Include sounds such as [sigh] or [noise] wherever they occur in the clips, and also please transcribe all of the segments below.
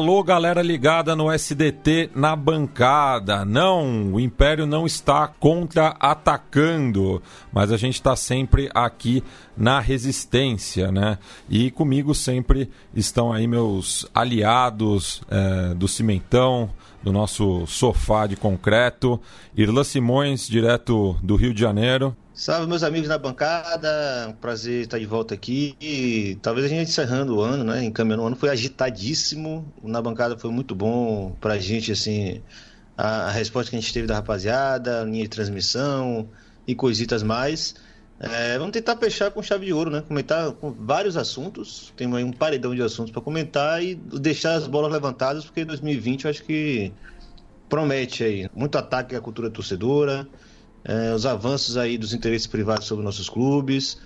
Alô, galera ligada no SDT na bancada. Não, o Império não está contra-atacando, mas a gente está sempre aqui na resistência, né? E comigo sempre estão aí meus aliados é, do Cimentão, do nosso sofá de concreto, Irlan Simões, direto do Rio de Janeiro. Salve, meus amigos da bancada. Prazer estar de volta aqui. E talvez a gente encerrando o ano, né? Encaminhando o ano. Foi agitadíssimo. Na bancada foi muito bom pra gente, assim. A, a resposta que a gente teve da rapaziada, linha de transmissão e coisitas mais. É, vamos tentar fechar com chave de ouro, né? Comentar com vários assuntos. Tem aí um paredão de assuntos para comentar e deixar as bolas levantadas, porque 2020 eu acho que promete aí muito ataque à cultura torcedora é, os avanços aí dos interesses privados sobre nossos clubes,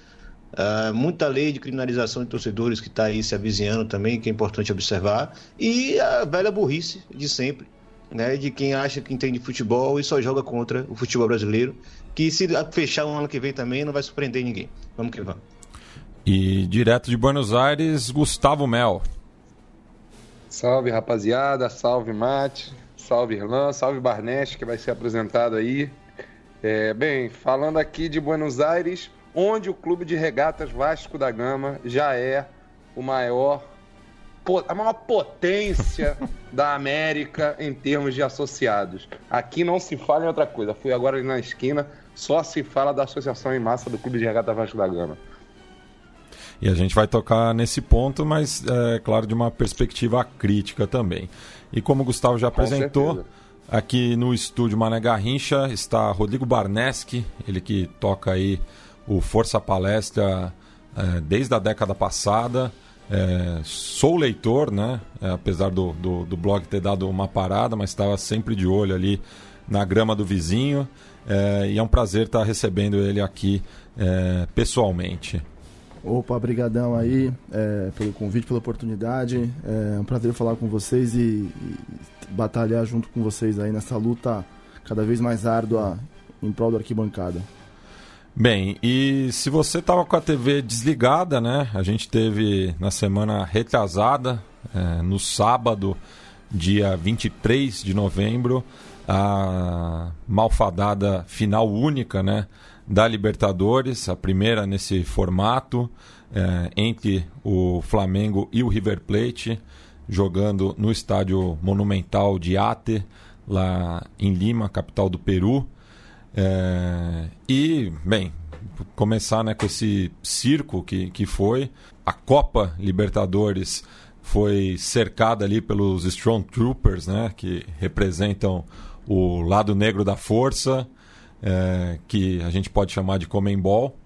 é, muita lei de criminalização de torcedores que está aí se avizinhando também, que é importante observar, e a velha burrice de sempre, né, de quem acha que entende futebol e só joga contra o futebol brasileiro, que se fechar um ano que vem também não vai surpreender ninguém. Vamos que vamos. E direto de Buenos Aires, Gustavo Mel. Salve rapaziada, salve Mate, salve Irlan, salve Barneste que vai ser apresentado aí. É, bem, falando aqui de Buenos Aires, onde o Clube de Regatas Vasco da Gama já é o maior, a maior potência [laughs] da América em termos de associados. Aqui não se fala em outra coisa. Fui agora ali na esquina, só se fala da associação em massa do Clube de Regatas Vasco da Gama. E a gente vai tocar nesse ponto, mas é claro, de uma perspectiva crítica também. E como o Gustavo já apresentou, Aqui no estúdio Mané Garrincha está Rodrigo Barneski, ele que toca aí o Força Palestra é, desde a década passada. É, sou leitor, né? É, apesar do, do, do, blog ter dado uma parada, mas estava sempre de olho ali na grama do vizinho. E é um prazer estar recebendo ele aqui pessoalmente. Opa, brigadão aí é, pelo convite, pela oportunidade. É um prazer falar com vocês e, e, batalhar junto com vocês aí nessa luta cada vez mais árdua em prol da arquibancada. Bem, e se você estava com a TV desligada, né? A gente teve na semana retrasada, é, no sábado, dia 23 de novembro, a malfadada final única, né? Da Libertadores, a primeira nesse formato, é, entre o Flamengo e o River Plate, jogando no estádio monumental de Ate, lá em Lima, capital do Peru. É, e, bem, começar né, com esse circo que, que foi. A Copa Libertadores foi cercada ali pelos Strong Troopers, né, que representam o lado negro da força é, que a gente pode chamar de Comembol.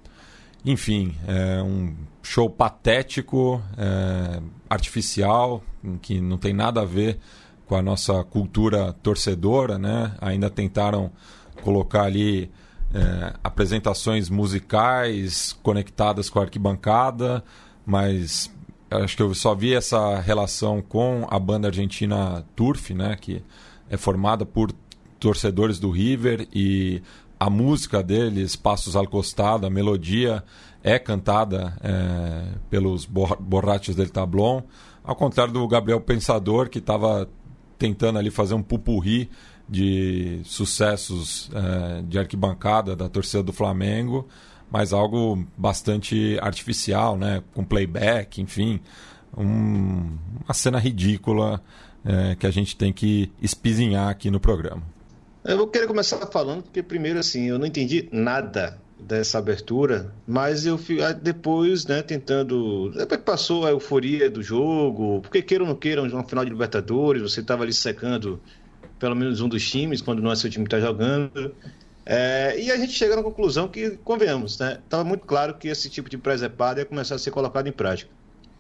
Enfim, é um show patético, é, artificial, que não tem nada a ver com a nossa cultura torcedora, né? Ainda tentaram colocar ali é, apresentações musicais conectadas com a arquibancada, mas acho que eu só vi essa relação com a banda argentina Turf, né? Que é formada por torcedores do River e a música deles, Passos al Costado, a melodia é cantada é, pelos borrachos del Tablon, ao contrário do Gabriel Pensador, que estava tentando ali fazer um pupurri de sucessos é, de arquibancada da torcida do Flamengo, mas algo bastante artificial, né? com playback, enfim, um, uma cena ridícula é, que a gente tem que espizinhar aqui no programa. Eu vou querer começar falando, porque primeiro assim, eu não entendi nada dessa abertura, mas eu fui depois, né, tentando. Depois que passou a euforia do jogo, porque queiram ou não queiram, uma final de Libertadores, você estava ali secando pelo menos um dos times, quando não é seu time está jogando. É, e a gente chega na conclusão que, convenhamos, né? Estava muito claro que esse tipo de presepada ia começar a ser colocado em prática.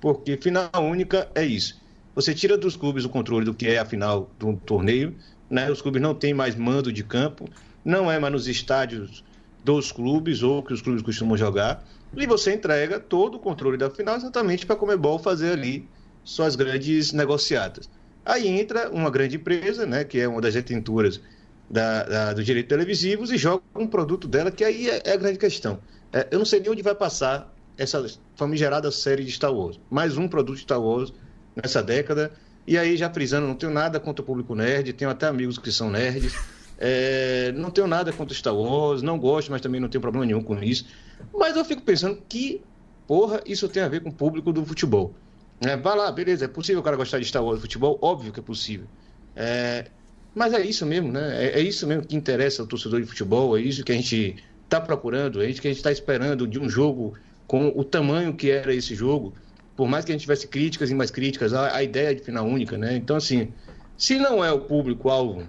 Porque final única é isso. Você tira dos clubes o controle do que é a final do torneio, né? Os clubes não têm mais mando de campo, não é mais nos estádios dos clubes ou que os clubes costumam jogar, e você entrega todo o controle da final exatamente para a Comebol fazer ali suas grandes negociadas. Aí entra uma grande empresa, né, que é uma das detenturas da, da, do direito televisivos, e joga um produto dela, que aí é, é a grande questão. É, eu não sei nem onde vai passar essa famigerada série de Star Wars. Mais um produto de Star Wars nessa década. E aí, já frisando, não tenho nada contra o público nerd, tenho até amigos que são nerds. É, não tenho nada contra Star Wars, não gosto, mas também não tenho problema nenhum com isso. Mas eu fico pensando que, porra, isso tem a ver com o público do futebol. É, vai lá, beleza, é possível o cara gostar de Star Wars futebol? Óbvio que é possível. É, mas é isso mesmo, né? É, é, isso mesmo que interessa ao torcedor de futebol, é isso que a gente está procurando, é isso que a gente está esperando de um jogo com o tamanho que era esse jogo. Por mais que a gente tivesse críticas e mais críticas, a, a ideia de final única, né? Então, assim, se não é o público-alvo,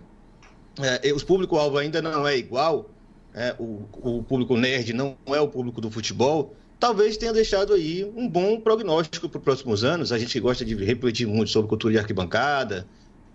é, os público-alvo ainda não é igual, é, o, o público nerd não é o público do futebol, talvez tenha deixado aí um bom prognóstico para os próximos anos. A gente gosta de refletir muito sobre cultura de arquibancada,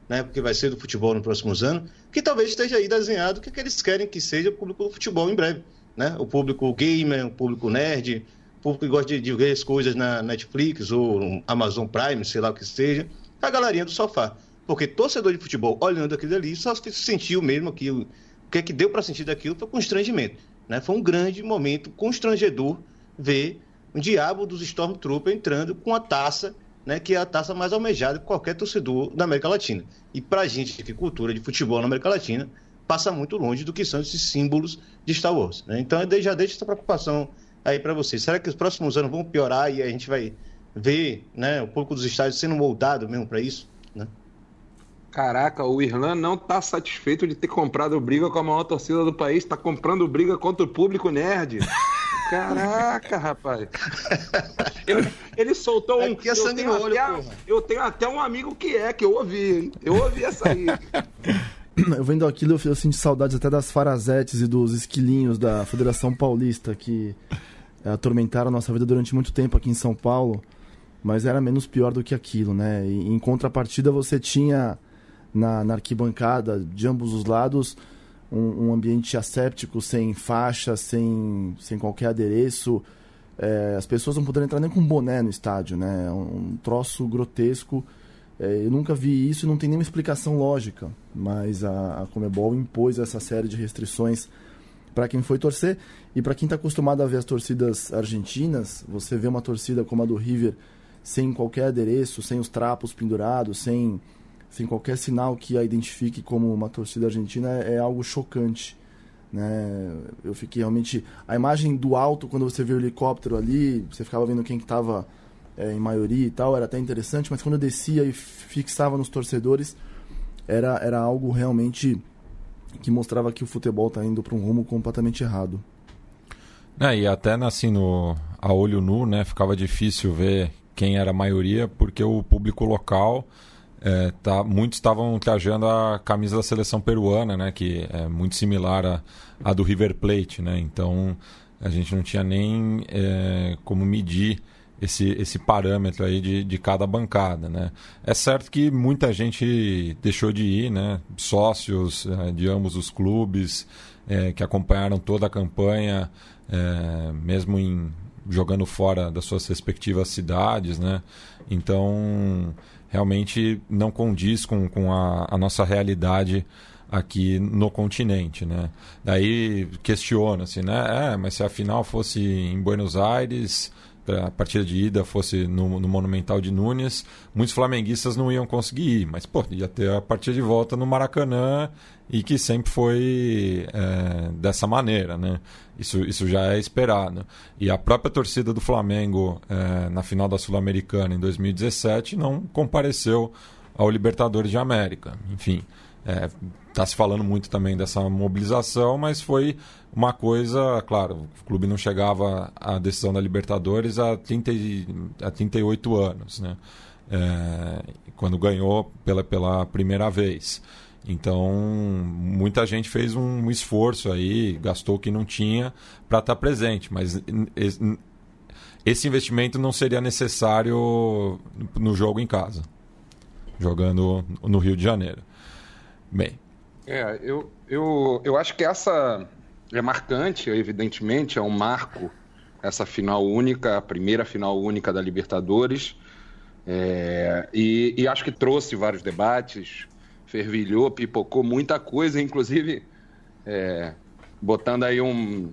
né, porque vai ser do futebol nos próximos anos, que talvez esteja aí desenhado o que, que eles querem que seja o público do futebol em breve. Né? O público gamer, o público nerd, público que gosta de, de ver as coisas na Netflix ou no Amazon Prime, sei lá o que seja, a galerinha do sofá. Porque torcedor de futebol, olhando aquilo ali, só sentiu mesmo que o que, é que deu para sentir daquilo foi constrangimento. Né? Foi um grande momento constrangedor ver um diabo dos Stormtroopers entrando com a taça, né, que é a taça mais almejada de qualquer torcedor da América Latina. E para a gente que cultura de futebol na América Latina, passa muito longe do que são esses símbolos de Star Wars. Né? Então, eu já deixo essa preocupação aí para vocês. Será que os próximos anos vão piorar e a gente vai ver né, o público dos estádios sendo moldado mesmo para isso? Né? Caraca, o Irlan não tá satisfeito de ter comprado briga com a maior torcida do país, tá comprando briga contra o público nerd. [laughs] Caraca, rapaz. Ele, ele soltou um. Aqui é sangue no olho, até, porra. Eu tenho até um amigo que é, que eu ouvi, hein? Eu ouvi essa aí. [coughs] Eu vendo aquilo, eu sinto saudades até das farazetes e dos esquilinhos da Federação Paulista, que é, atormentaram a nossa vida durante muito tempo aqui em São Paulo, mas era menos pior do que aquilo, né? E, em contrapartida, você tinha na, na arquibancada, de ambos os lados, um, um, ambiente asséptico, sem faixa, sem, sem qualquer adereço. É, as pessoas não poderiam entrar nem com boné no estádio, né? Um, um troço grotesco. É, eu nunca vi isso e não tem nenhuma explicação lógica, mas a, a Comebol impôs essa série de restrições para quem foi torcer e para quem está acostumado a ver as torcidas argentinas, você vê uma torcida como a do River sem qualquer adereço, sem os trapos pendurados, sem sem qualquer sinal que a identifique como uma torcida argentina é, é algo chocante. Né? Eu fiquei realmente. A imagem do alto, quando você vê o helicóptero ali, você ficava vendo quem estava que é, em maioria e tal, era até interessante, mas quando eu descia e fixava nos torcedores, era, era algo realmente que mostrava que o futebol está indo para um rumo completamente errado. É, e até assim, no, a olho nu, né, ficava difícil ver quem era a maioria, porque o público local é, tá, muitos estavam trajando a camisa da seleção peruana, né, que é muito similar à, do River Plate, né? Então a gente não tinha nem é, como medir esse, esse parâmetro aí de, de cada bancada, né? É certo que muita gente deixou de ir, né? Sócios é, de ambos os clubes é, que acompanharam toda a campanha, é, mesmo em jogando fora das suas respectivas cidades, né? Então realmente não condiz com, com a, a nossa realidade aqui no continente, né? Daí questiona-se, né? É, mas se a final fosse em Buenos Aires, a partida de ida fosse no, no, Monumental de Nunes, muitos flamenguistas não iam conseguir ir, mas pô, ia ter a partida de volta no Maracanã e que sempre foi é, dessa maneira, né? Isso, isso já é esperado. E a própria torcida do Flamengo é, na final da Sul-Americana em 2017 não compareceu ao Libertadores de América. Enfim, está é, tá se falando muito também dessa mobilização, mas foi uma coisa, claro, o clube não chegava à decisão da Libertadores há, 30, há 38 anos, né? É, quando ganhou pela, pela primeira vez. Então, muita gente fez um esforço aí, gastou o que não tinha para estar tá presente, mas esse investimento não seria necessário no jogo em casa, jogando no Rio de Janeiro. Bem. É, eu, eu, eu acho que essa é marcante, evidentemente, é um marco essa final única, a primeira final única da Libertadores. É, e, e, acho que trouxe vários debates, fervilhou, pipocou muita coisa, inclusive é, botando aí um.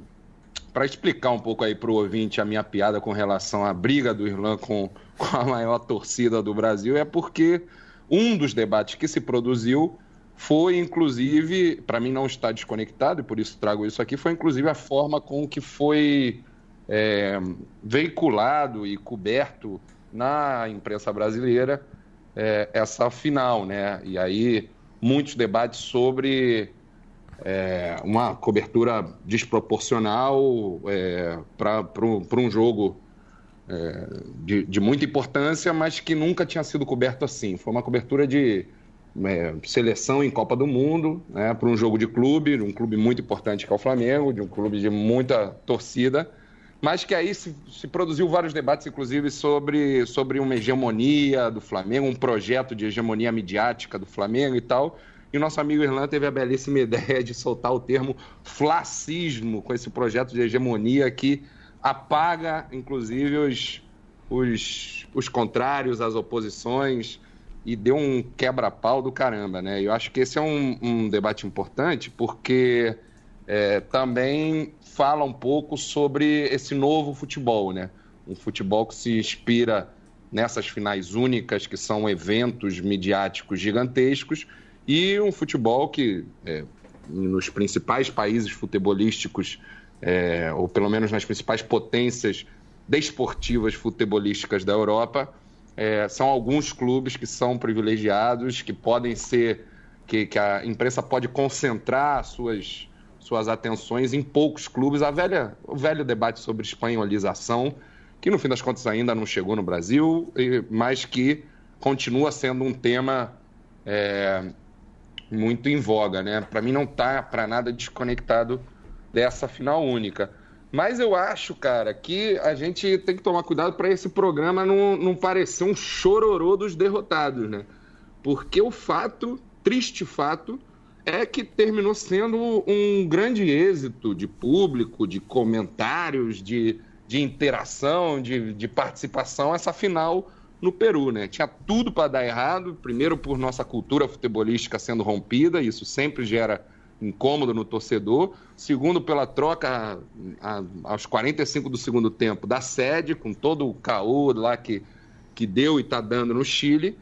Para explicar um pouco aí para o ouvinte a minha piada com relação à briga do Irlã com, com a maior torcida do Brasil, é porque um dos debates que se produziu foi inclusive, para mim não está desconectado, e por isso trago isso aqui, foi inclusive a forma com que foi é, veiculado e coberto na imprensa brasileira é, essa final, né? E aí muitos debates sobre é, uma cobertura desproporcional é, para um jogo é, de, de muita importância, mas que nunca tinha sido coberto assim. Foi uma cobertura de é, seleção em Copa do Mundo, né, para um jogo de clube, um clube muito importante que é o Flamengo, de um clube de muita torcida, mas que aí se, se, produziu vários debates, inclusive, sobre, sobre uma hegemonia do Flamengo, um projeto de hegemonia midiática do Flamengo e tal. E o nosso amigo Irlan teve a belíssima [laughs] ideia de soltar o termo flacismo com esse projeto de hegemonia que apaga, inclusive, os, os, os contrários, as oposições, e deu um quebra-pau do caramba, né? Eu acho que esse é um, um debate importante porque é, também fala um pouco sobre esse novo futebol, né? Um futebol que se inspira nessas finais únicas, que são eventos midiáticos gigantescos, e um futebol que, é, nos principais países futebolísticos, é, ou pelo menos nas principais potências desportivas futebolísticas da Europa, é, são alguns clubes que são privilegiados, que podem ser, que, que a imprensa pode concentrar suas, suas atenções em poucos clubes. A velha, o velho debate sobre espanholização, que no fim das contas ainda não chegou no Brasil, mas que continua sendo um tema é, muito em voga, né? Para mim não está para nada desconectado dessa final única. Mas eu acho, cara, que a gente tem que tomar cuidado para esse programa não, não parecer um chororô dos derrotados, né? Porque o fato, triste fato, é que terminou sendo um grande êxito de público, de comentários, de, de interação, de, de participação, essa final no Peru, né? Tinha tudo para dar errado, primeiro por nossa cultura futebolística sendo rompida, isso sempre gera incômodo no torcedor. Segundo, pela troca a, aos 45 do segundo tempo da sede, com todo o caô lá que, que deu e está dando no Chile.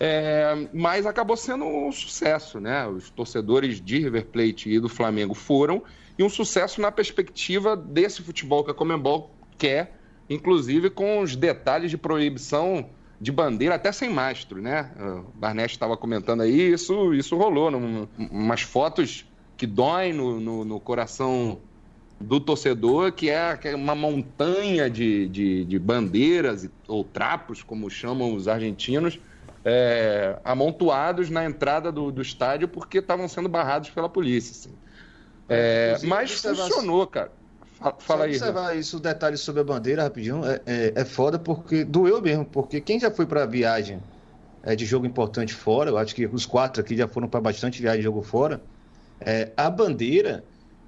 É, mas acabou sendo um sucesso, né? Os torcedores de River Plate e do Flamengo foram, e um sucesso na perspectiva desse futebol que a Comembol quer, inclusive com os detalhes de proibição de bandeira até sem mastro, né? O Barnett estava comentando aí, isso, isso rolou, num, umas fotos que dói no, no, no coração do torcedor, que é, é uma montanha de, de, de, bandeiras ou trapos, como chamam os argentinos, é, amontoados na entrada do, do estádio porque estavam sendo barrados pela polícia. Assim. É, mas funcionou, cara. Fala, fala aí. observar isso, detalhes sobre a bandeira, rapidinho, é, é, é foda porque doeu mesmo, porque quem já foi para viagem é, de jogo importante fora, eu acho que os quatro aqui já foram para bastante viagem de jogo fora, é, a bandeira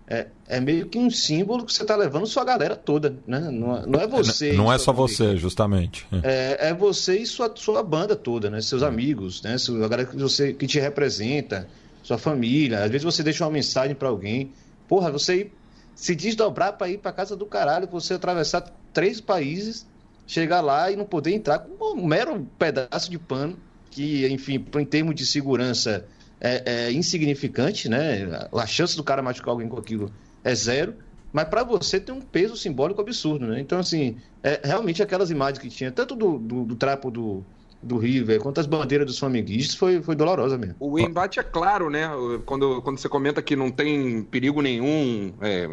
é, é, meio que um símbolo que você está levando sua galera toda, né? Não, não é você. Não, não é só você, justamente. É, é você e sua, sua banda toda, né? Seus amigos, né? A galera que, você, que te representa. sua família. Às vezes você deixa uma mensagem para alguém. Porra, você se desdobrar para ir para casa do caralho, você atravessar três países, chegar lá e não poder entrar com um mero pedaço de pano, que, enfim, em termos de segurança é, é insignificante, né? A chance do cara machucar alguém com aquilo é zero mas para você tem um peso simbólico absurdo, né? Então, assim, é, realmente aquelas imagens que tinha, tanto do, do, do trapo do, do River quanto as bandeiras dos flamenguistas, foi, foi dolorosa mesmo. O embate é claro, né? Quando, quando você comenta que não tem perigo nenhum. É...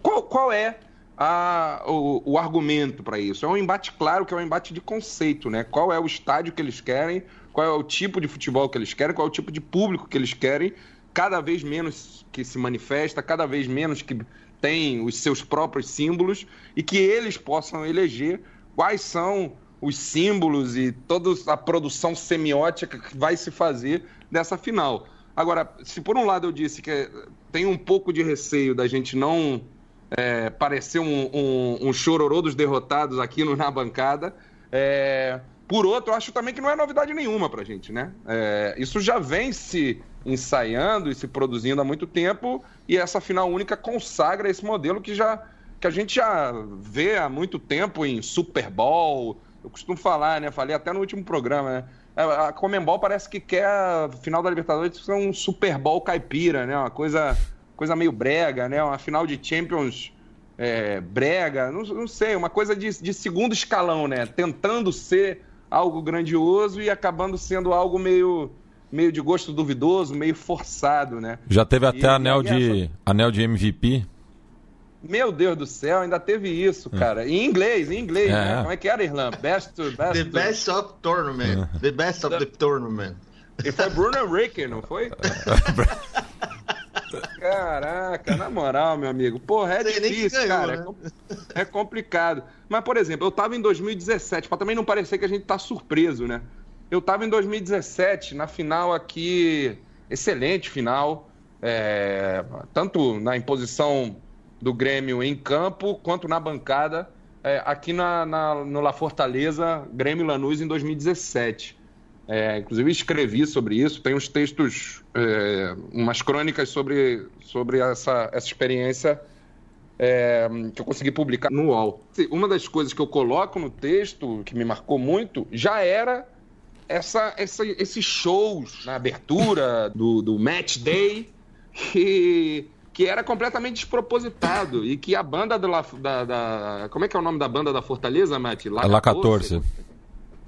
Qual, qual é a, o, o argumento para isso? É um embate claro que é um embate de conceito, né? Qual é o estádio que eles querem, qual é o tipo de futebol que eles querem, qual é o tipo de público que eles querem, cada vez menos que se manifesta, cada vez menos que tem os seus próprios símbolos e que eles possam eleger quais são os símbolos e toda a produção semiótica que vai se fazer dessa final. Agora, se por um lado eu disse que tem um pouco de receio da gente não é, parecer um, um, um, chororô dos derrotados aqui no, na bancada, é, por outro, acho também que não é novidade nenhuma para a gente, né? É, isso já vem se ensaiando e se produzindo há muito tempo e essa final única consagra esse modelo que já que a gente já vê há muito tempo em Super Bowl. Eu costumo falar, né? Falei até no último programa, né? A Comembol parece que quer a final da Libertadores ser um Super Bowl caipira, né? Uma coisa, coisa meio brega, né? Uma final de Champions é, brega, não, não, sei, uma coisa de, de segundo escalão, né? Tentando ser algo grandioso e acabando sendo algo meio meio de gosto duvidoso, meio forçado, né? Já teve até e, anel, de, essa... anel de MVP? Meu Deus do céu, ainda teve isso, é. cara. Em inglês, em inglês, é. né? Como é que era, Irlanda? Best, best The best of tournament. É. The best of the tournament. E foi Bruno Henrique, não foi? [laughs] Caraca, na moral, meu amigo. Porra, é difícil, ganhou, cara. Né? É complicado. Mas, por exemplo, eu tava em 2017, pra também não parecer que a gente tá surpreso, né? Eu estava em 2017, na final aqui, excelente final, é, tanto na imposição do Grêmio em campo, quanto na bancada, é, aqui na, na, no La Fortaleza, Grêmio Lanús em 2017. É, inclusive escrevi sobre isso, tem uns textos, é, umas crônicas sobre, sobre essa, essa experiência é, que eu consegui publicar no UOL. Uma das coisas que eu coloco no texto, que me marcou muito, já era essa, essa, esses shows na abertura do, do match day que, que era completamente despropositado e que a banda do La, da, da, Como é que é o nome da banda da Fortaleza, Matt? La, La 14.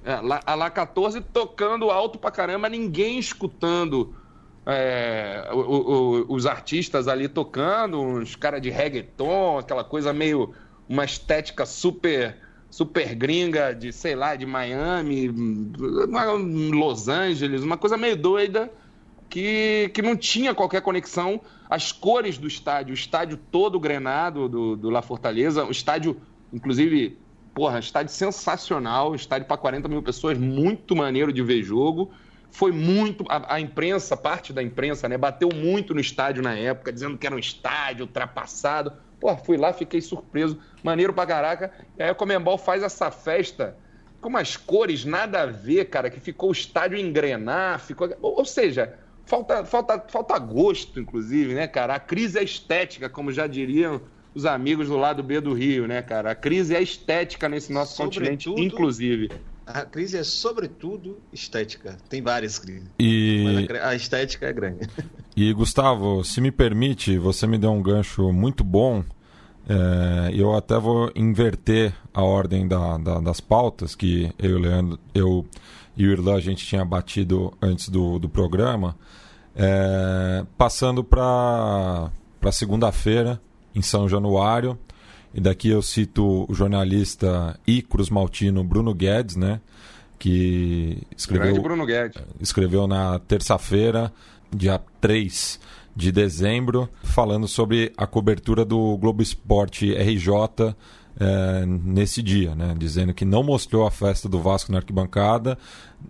É, a La 14 tocando alto pra caramba, ninguém escutando é, o, o, os artistas ali tocando, uns caras de reggaeton, aquela coisa meio. uma estética super super gringa de, sei lá, de Miami, Los Angeles, uma coisa meio doida que, que não tinha qualquer conexão. As cores do estádio, o estádio todo grenado do, do La Fortaleza, o estádio, inclusive, porra, estádio sensacional, estádio para 40 mil pessoas, muito maneiro de ver jogo. Foi muito. A, a, imprensa, parte da imprensa, né, bateu muito no estádio na época, dizendo que era um estádio ultrapassado. Pô, fui lá, fiquei surpreso, maneiro pra caraca. E aí o Comembol faz essa festa com umas cores nada a ver, cara, que ficou o estádio engrenar, ficou. Ou seja, falta, falta, falta gosto, inclusive, né, cara? A crise é estética, como já diriam os amigos do lado B do Rio, né, cara? A crise é estética nesse nosso Sobretudo, continente, inclusive. A crise é, sobretudo, estética. Tem várias crises. E... Mas a, estética é grande. [laughs] E, Gustavo, se me permite, você me deu um gancho muito bom. É, eu até vou inverter a ordem da, da, das pautas que eu e o Leandro, eu e o Irlan a gente tinha batido antes do, do programa. É, passando para segunda-feira, em São Januário. E daqui eu cito o jornalista e Cruz Maltino Bruno Guedes, né? Que escreveu, Bruno Guedes. escreveu na terça-feira, dia 3 de dezembro, falando sobre a cobertura do Globo Esporte RJ é, nesse dia, né? dizendo que não mostrou a festa do Vasco na arquibancada,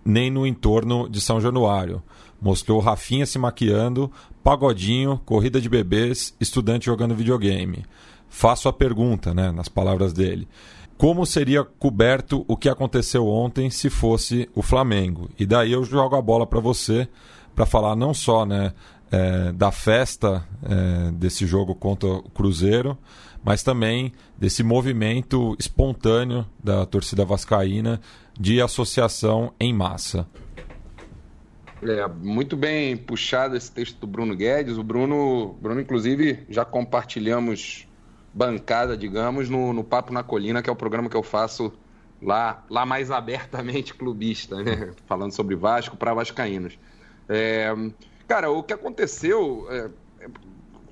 nem no entorno de São Januário. Mostrou Rafinha se maquiando, pagodinho, corrida de bebês, estudante jogando videogame faço a pergunta, né, nas palavras dele. Como seria coberto o que aconteceu ontem se fosse o Flamengo? E daí eu jogo a bola para você para falar não só, né, é, da festa é, desse jogo contra o Cruzeiro, mas também desse movimento espontâneo da torcida vascaína de associação em massa. É, muito bem puxado esse texto do Bruno Guedes. O Bruno, Bruno inclusive, já compartilhamos bancada, digamos, no, no Papo na Colina, que é o programa que eu faço lá, lá mais abertamente clubista, né? [laughs] Falando sobre Vasco para vascaínos. É, Cara, o que aconteceu, é,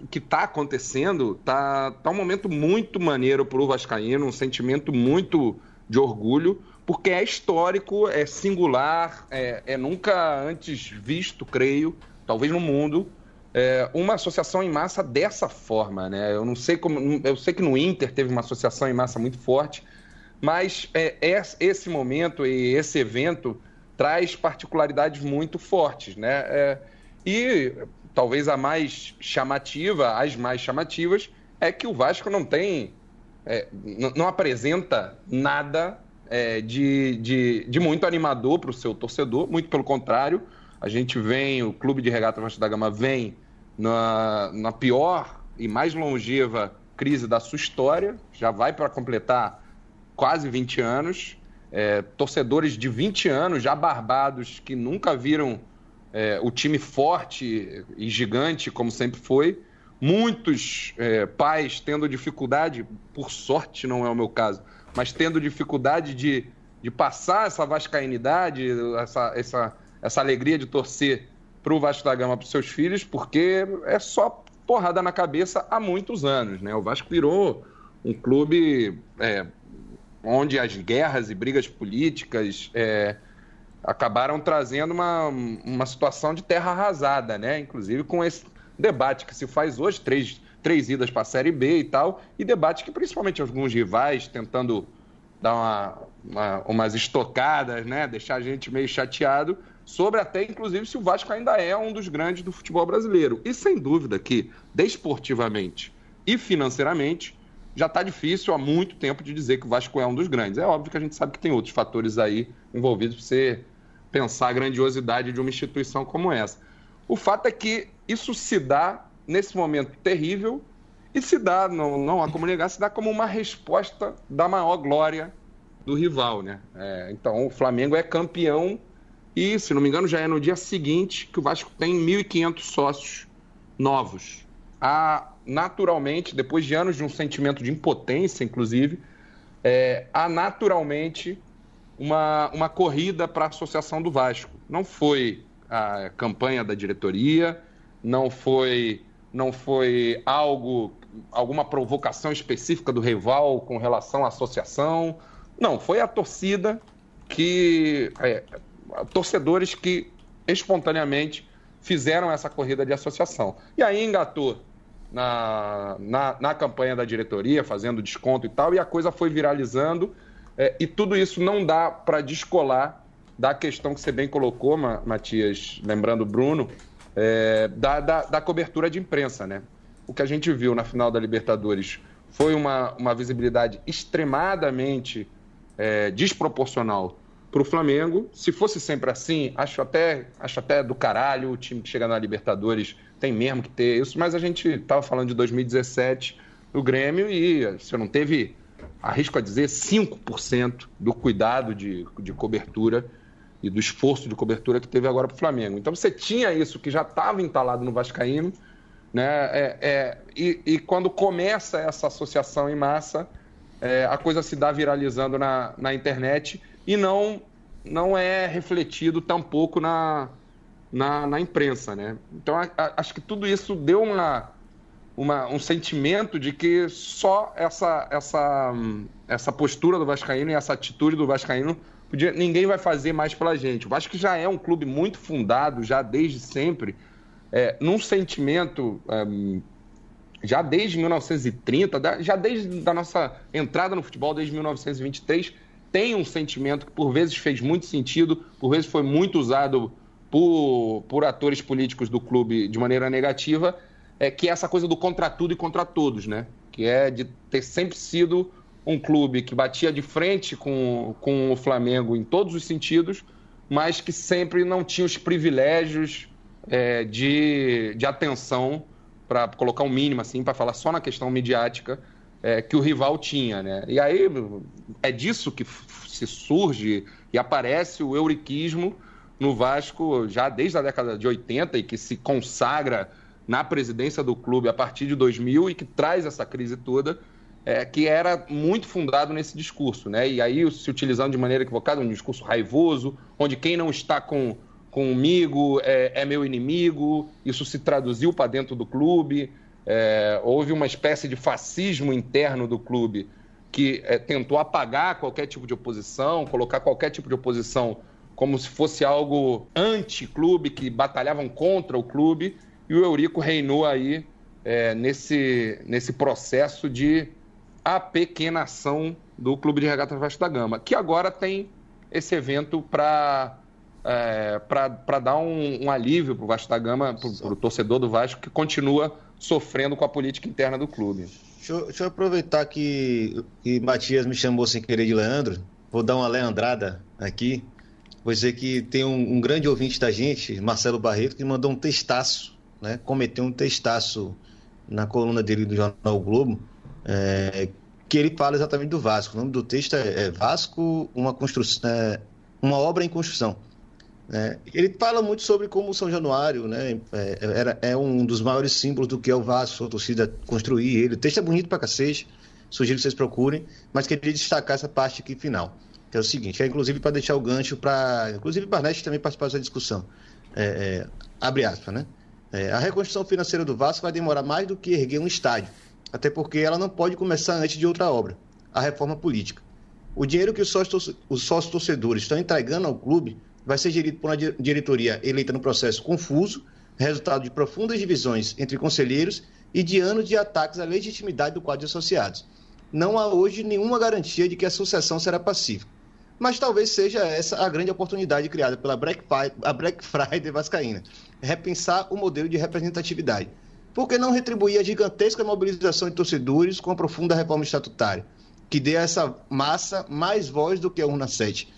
o que está acontecendo, tá, tá um momento muito maneiro para o Vascaíno, um sentimento muito de orgulho, porque é histórico, é singular, é, é nunca antes visto, creio, talvez no mundo, é, uma associação em massa dessa forma, né? Eu não sei como, eu sei que no Inter teve uma associação em massa muito forte, mas é, esse momento e esse evento traz particularidades muito fortes, né? É, e talvez a mais chamativa, as mais chamativas, é que o Vasco não tem, é, não apresenta nada é, de, de, de, muito animador para o seu torcedor, muito pelo contrário. A gente vem, o Clube de Regata Vasco da Gama vem na, na pior e mais longeva crise da sua história, já vai para completar quase 20 anos. É, torcedores de 20 anos, já barbados, que nunca viram é, o time forte e gigante, como sempre foi. Muitos é, pais tendo dificuldade, por sorte não é o meu caso, mas tendo dificuldade de, de passar essa vascainidade, essa, essa, essa alegria de torcer para o Vasco da Gama para os seus filhos, porque é só porrada na cabeça há muitos anos. Né? O Vasco virou um clube é, onde as guerras e brigas políticas é, acabaram trazendo uma, uma situação de terra arrasada, né? Inclusive com esse debate que se faz hoje, três, três idas para a Série B e tal, e debate que principalmente alguns rivais tentando dar uma, uma, umas estocadas, né? Deixar a gente meio chateado sobre até, inclusive, se o Vasco ainda é um dos grandes do futebol brasileiro. E sem dúvida que, desportivamente e financeiramente, já está difícil há muito tempo de dizer que o Vasco é um dos grandes. É óbvio que a gente sabe que tem outros fatores aí envolvidos para ser pensar a grandiosidade de uma instituição como essa. O fato é que isso se dá nesse momento terrível e se dá, não, não há como negar, se dá como uma resposta da maior glória do rival, né? É, então, o Flamengo é campeão e, se não me engano, já é no dia seguinte que o Vasco tem 1.500 sócios novos. Há, naturalmente, depois de anos de um sentimento de impotência, inclusive, é, há naturalmente uma, uma corrida para a Associação do Vasco. Não foi a campanha da diretoria, não foi, não foi algo, alguma provocação específica do rival com relação à associação. Não, foi a torcida que. É, torcedores que espontaneamente fizeram essa corrida de associação. E aí engatou na, na, na campanha da diretoria, fazendo desconto e tal, e a coisa foi viralizando é, e tudo isso não dá para descolar da questão que você bem colocou, Matias, lembrando o Bruno, é, da, da, da, cobertura de imprensa. Né? O que a gente viu na final da Libertadores foi uma, uma visibilidade extremadamente é, desproporcional para o Flamengo. Se fosse sempre assim, acho até, acho até do caralho o time que chega na Libertadores tem mesmo que ter isso, mas a gente estava falando de 2017 do Grêmio e você não teve arrisco a dizer, 5% do cuidado de, de cobertura e do esforço de cobertura que teve agora para o Flamengo. Então você tinha isso que já estava entalado no Vascaíno, né? É, é, e, e, quando começa essa associação em massa, é, a coisa se dá viralizando na, na internet e não, não é refletido tampouco na, na, na imprensa. Né? Então a, a, acho que tudo isso deu uma uma, um sentimento de que só essa, essa, essa postura do Vascaíno e essa atitude do Vascaíno ninguém vai fazer mais pela gente. O Vasco já é um clube muito fundado, já desde sempre, é, num sentimento. É, já desde 1930, já desde a nossa entrada no futebol, desde 1923, tem um sentimento que por vezes fez muito sentido, por vezes foi muito usado por, por atores políticos do clube de maneira negativa, é, que é essa coisa do contra tudo e contra todos, né? Que é de ter sempre sido um clube que batia de frente com, com o Flamengo em todos os sentidos, mas que sempre não tinha os privilégios é, de, de atenção, para colocar um mínimo assim, para falar só na questão midiática é, que o rival tinha. Né? E aí é disso que se surge e aparece o euriquismo no Vasco já desde a década de 80 e que se consagra na presidência do clube a partir de 2000 e que traz essa crise toda, é, que era muito fundado nesse discurso, né? E aí se utilizando de maneira equivocada, um discurso raivoso, onde quem não está com, comigo é, é meu inimigo, isso se traduziu para dentro do clube, é, houve uma espécie de fascismo interno do clube que é, tentou apagar qualquer tipo de oposição, colocar qualquer tipo de oposição como se fosse algo anti-clube, que batalhavam contra o clube, e o Eurico reinou aí é, nesse, nesse processo de apequenação do Clube de Regatas Vasco da Gama, que agora tem esse evento para é, para dar um, um alívio para o Vasco da Gama, para o torcedor do Vasco, que continua sofrendo com a política interna do clube. Deixa eu, deixa eu aproveitar que, que Matias me chamou sem querer de Leandro, vou dar uma leandrada aqui. Vou dizer que tem um, um grande ouvinte da gente, Marcelo Barreto, que mandou um textaço né, cometeu um testaço na coluna dele do jornal o Globo, é, que ele fala exatamente do Vasco. O nome do texto é, é Vasco, uma construção, é, uma obra em construção. É, ele fala muito sobre como São Januário né, é, era, é um dos maiores símbolos do que é o Vasco, a torcida construir ele. O texto é bonito pra cacete, sugiro que vocês procurem, mas queria destacar essa parte aqui final, que é o seguinte, é inclusive para deixar o gancho para, inclusive Barnett também participar dessa discussão. É, é, abre aspas, né? A reconstrução financeira do Vasco vai demorar mais do que erguer um estádio, até porque ela não pode começar antes de outra obra, a reforma política. O dinheiro que os sócios, os sócios torcedores estão entregando ao clube vai ser gerido por uma diretoria eleita no processo confuso, resultado de profundas divisões entre conselheiros e de anos de ataques à legitimidade do quadro de associados. Não há hoje nenhuma garantia de que a sucessão será pacífica. Mas talvez seja essa a grande oportunidade criada pela Black Friday, Black Friday Vascaína repensar o modelo de representatividade. Por que não retribuir a gigantesca mobilização de torcedores com a profunda reforma estatutária, que dê a essa massa mais voz do que a urna 7?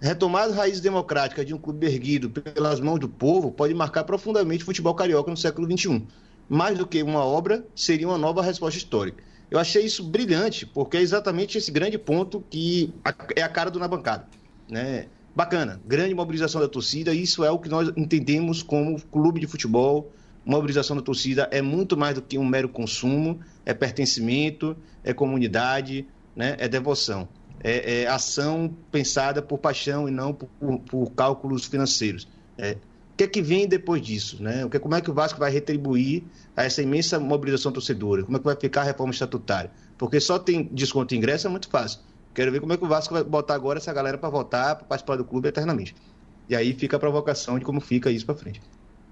Retomar as raízes democráticas de um clube erguido pelas mãos do povo pode marcar profundamente o futebol carioca no século XXI. Mais do que uma obra, seria uma nova resposta histórica. Eu achei isso brilhante, porque é exatamente esse grande ponto que é a cara do na bancada. Né? Bacana, grande mobilização da torcida, isso é o que nós entendemos como clube de futebol. Mobilização da torcida é muito mais do que um mero consumo, é pertencimento, é comunidade, né? é devoção. É, é ação pensada por paixão e não por, por, por cálculos financeiros. É, o que é que vem depois disso? Né? O que, como é que o Vasco vai retribuir a essa imensa mobilização torcedora? Como é que vai ficar a reforma estatutária? Porque só tem desconto de ingresso é muito fácil. Quero ver como é que o Vasco vai botar agora essa galera para votar, para participar do clube eternamente. E aí fica a provocação de como fica isso para frente.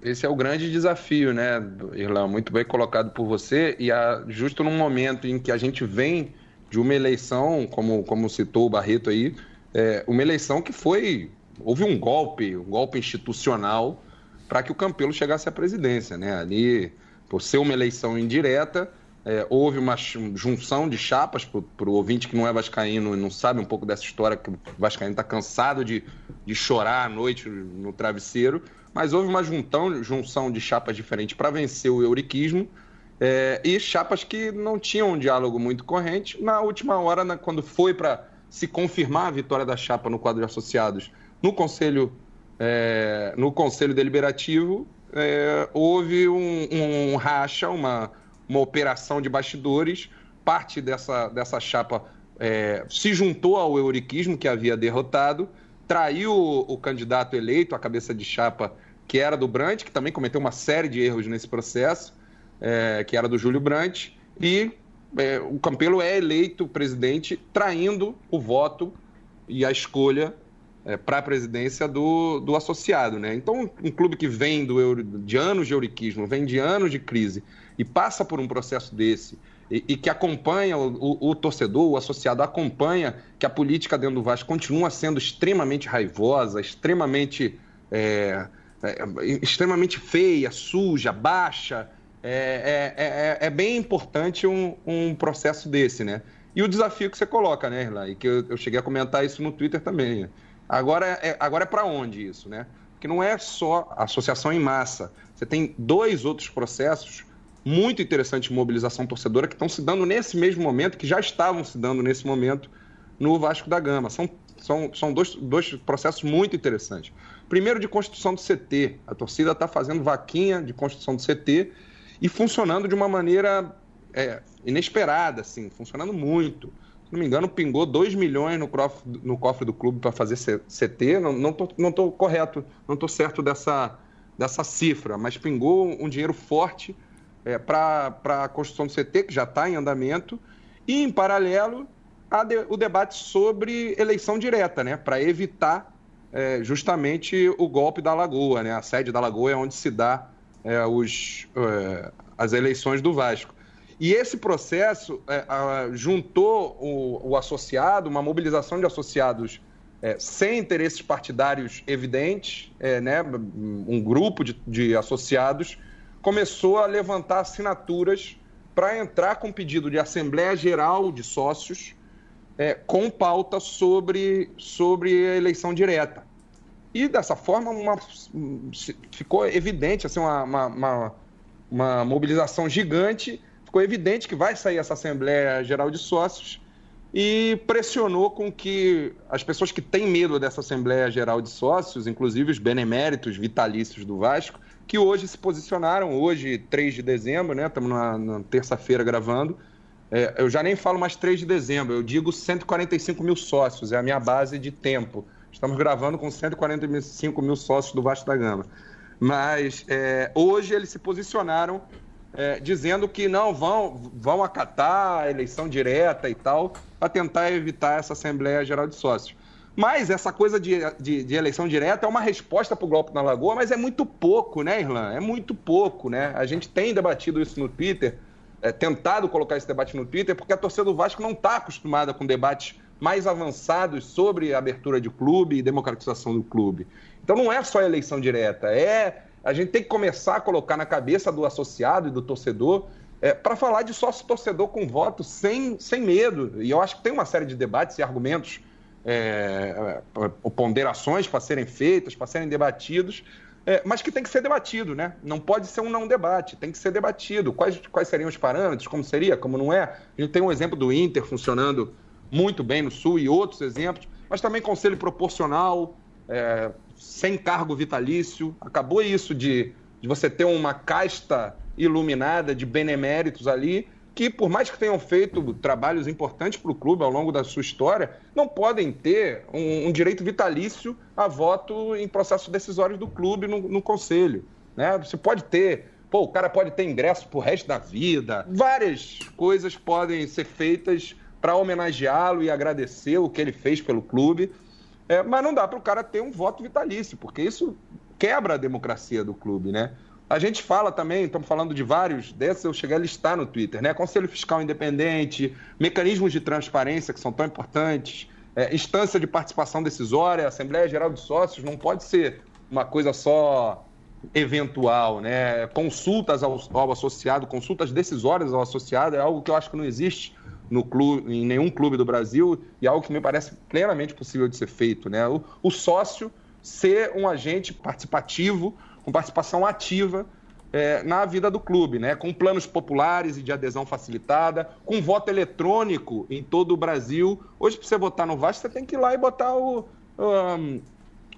Esse é o grande desafio, né, Irlão? Muito bem colocado por você. E a, justo num momento em que a gente vem de uma eleição, como, como citou o Barreto aí, é, uma eleição que foi. Houve um golpe, um golpe institucional para que o Campelo chegasse à presidência, né? Ali, por ser uma eleição indireta, é, houve uma junção de chapas para o ouvinte que não é vascaíno e não sabe um pouco dessa história, que o vascaíno está cansado de, de chorar à noite no travesseiro, mas houve uma juntão, junção de chapas diferentes para vencer o euriquismo é, e chapas que não tinham um diálogo muito corrente. Na última hora, na, quando foi para se confirmar a vitória da chapa no quadro de associados no Conselho, é, no conselho Deliberativo, é, houve um, um racha, uma uma operação de bastidores. Parte dessa, dessa chapa é, se juntou ao euriquismo que havia derrotado, traiu o, o candidato eleito, a cabeça de chapa que era do Brandt, que também cometeu uma série de erros nesse processo, é, que era do Júlio Brandt, e é, o Campelo é eleito presidente traindo o voto e a escolha é, para a presidência do, do associado. Né? Então, um clube que vem do, de anos de euriquismo, vem de anos de crise, e passa por um processo desse e, e que acompanha o, o, o, torcedor, o associado acompanha que a política dentro do Vasco continua sendo extremamente raivosa, extremamente, é, extremamente feia, suja, baixa. É, é, é, é bem importante um, um, processo desse, né? E o desafio que você coloca, né, Irlan? E que eu, eu cheguei a comentar isso no Twitter também. Agora é, agora é para onde isso, né? que não é só associação em massa. Você tem dois outros processos muito interessantes de mobilização torcedora que estão se dando nesse mesmo momento, que já estavam se dando nesse momento no Vasco da Gama. São, são, são dois, dois processos muito interessantes. Primeiro, de construção do CT. A torcida está fazendo vaquinha de construção do CT e funcionando de uma maneira é, inesperada, assim, funcionando muito. Se não me engano, pingou 2 milhões no cofre, no cofre do clube para fazer CT. Não, não, tô, não tô correto, não estou certo dessa, dessa cifra, mas pingou um dinheiro forte é, para a construção do CT, que já está em andamento, e, em paralelo, o debate sobre eleição direta, né, para evitar é, justamente o golpe da Lagoa. Né, a sede da Lagoa é onde se dá é, os, é, as eleições do Vasco. E esse processo é, a, juntou o, o, associado, uma mobilização de associados é, sem interesses partidários evidentes, é, né, um grupo de, de, associados começou a levantar assinaturas para entrar com pedido de Assembleia Geral de Sócios é, com pauta sobre, sobre a eleição direta. E dessa forma uma, ficou evidente assim, uma, uma, uma mobilização gigante ficou evidente que vai sair essa Assembleia Geral de Sócios e pressionou com que as pessoas que têm medo dessa Assembleia Geral de Sócios, inclusive os beneméritos vitalícios do Vasco, que hoje se posicionaram, hoje, 3 de dezembro, né? Estamos na, na terça-feira gravando. É, eu já nem falo mais 3 de dezembro, eu digo 145 mil sócios, é a minha base de tempo. Estamos gravando com 145 mil sócios do Vasco da Gama. Mas é, hoje eles se posicionaram é, dizendo que não vão, vão acatar a eleição direta e tal, para tentar evitar essa Assembleia Geral de Sócios. Mas essa coisa de, de, de eleição direta é uma resposta para o golpe na Lagoa, mas é muito pouco, né, Irlan? É muito pouco, né? A gente tem debatido isso no Twitter, é, tentado colocar esse debate no Twitter, porque a torcida do Vasco não está acostumada com debates mais avançados sobre abertura de clube e democratização do clube. Então não é só eleição direta, é a gente tem que começar a colocar na cabeça do associado e do torcedor é, para falar de sócio-torcedor com voto sem, sem medo. E eu acho que tem uma série de debates e argumentos, é, é ponderações para serem feitas, para serem debatidos, é, mas que tem que ser debatido, né? Não pode ser um não debate, tem que ser debatido. Quais, quais seriam os parâmetros, como seria, como não é? A gente tem um exemplo do Inter funcionando muito bem no Sul e outros exemplos, mas também conselho proporcional, é, sem cargo vitalício. Acabou isso de, de você ter uma casta iluminada de beneméritos ali, que por mais que tenham feito trabalhos importantes para o clube ao longo da sua história, não podem ter um, um, direito vitalício a voto em processos decisórios do clube no, no conselho. Né? Você pode ter, pô, o cara pode ter ingresso para o resto da vida, várias coisas podem ser feitas para homenageá-lo e agradecer o que ele fez pelo clube. É, mas não dá para o cara ter um voto vitalício, porque isso quebra a democracia do clube, né? A gente fala também, estamos falando de vários desses, eu cheguei a listar no Twitter, né? Conselho Fiscal Independente, mecanismos de transparência que são tão importantes, é, instância de participação decisória, Assembleia Geral de Sócios, não pode ser uma coisa só eventual, né? Consultas ao, ao associado, consultas decisórias ao associado é algo que eu acho que não existe no clube, em nenhum clube do Brasil e algo que me parece plenamente possível de ser feito. Né? O, o sócio ser um agente participativo, com participação ativa é, na vida do clube, né? com planos populares e de adesão facilitada, com voto eletrônico em todo o Brasil. Hoje, para você votar no Vasco, você tem que ir lá e botar o, um,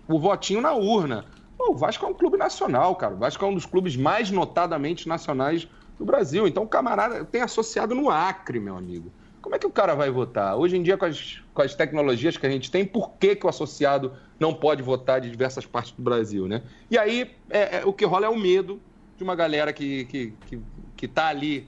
o votinho na urna. Pô, o Vasco é um clube nacional, cara. O Vasco é um dos clubes mais notadamente nacionais do Brasil. Então, o camarada tem associado no Acre, meu amigo. Como é que o cara vai votar? Hoje em dia, com as, com as tecnologias que a gente tem, por que, que o associado não pode votar de diversas partes do Brasil, né? E aí, é, é, o que rola é o medo de uma galera que está que, que, que tá ali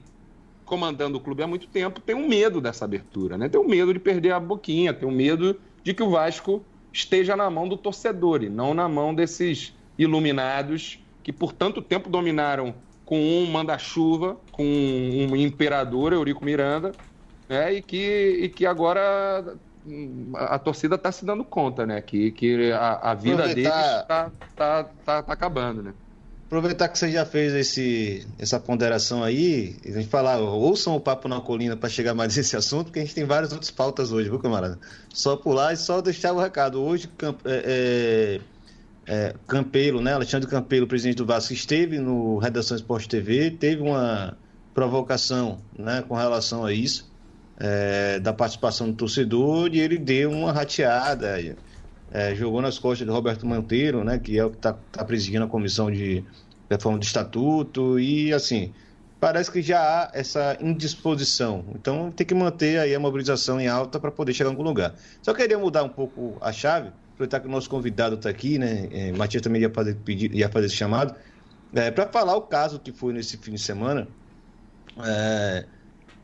comandando o clube há muito tempo, tem um medo dessa abertura, né? Tem um medo de perder a boquinha, tem um medo de que o Vasco esteja na mão do torcedor e não na mão desses iluminados que por tanto tempo dominaram com um manda-chuva, com um imperador, Eurico Miranda, né? E que, e que agora a, a torcida está se dando conta, né? Que, que a, a vida Aproveitar... deles está tá, tá, tá acabando, né? Aproveitar que você já fez esse, essa ponderação aí, a gente falar, ouçam o Papo na Colina para chegar mais [laughs] nesse assunto, porque a gente tem várias outras pautas hoje, viu, camarada? Só pular e só deixar o recado. Hoje, é, é, é, Campelo, né? Alexandre Campelo, presidente do Vasco, esteve no Redação Esporte TV, teve uma provocação né, com relação a isso, é, da participação do torcedor, e ele deu uma rateada, é, jogou nas costas do Roberto Monteiro, né, que é o que está tá presidindo a comissão de reforma do estatuto, e assim, parece que já há essa indisposição. Então tem que manter aí a mobilização em alta para poder chegar em algum lugar. Só queria mudar um pouco a chave, aproveitar que o nosso convidado está aqui, né? É, Matias também ia fazer, pedir, ia fazer esse chamado, é, para falar o caso que foi nesse fim de semana. É,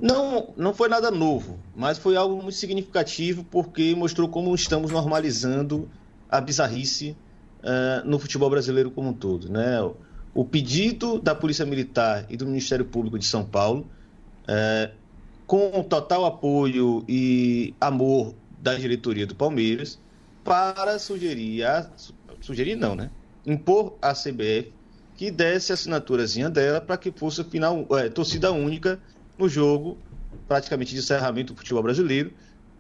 não, não foi nada novo, mas foi algo muito significativo porque mostrou como estamos normalizando a bizarrice uh, no futebol brasileiro como um todo. Né? O pedido da Polícia Militar e do Ministério Público de São Paulo, uh, com total apoio e amor da diretoria do Palmeiras, para sugerir, a, sugerir não, né? impor à CBF que desse a assinaturazinha dela para que fosse final, é, torcida única no jogo, praticamente de encerramento do futebol brasileiro,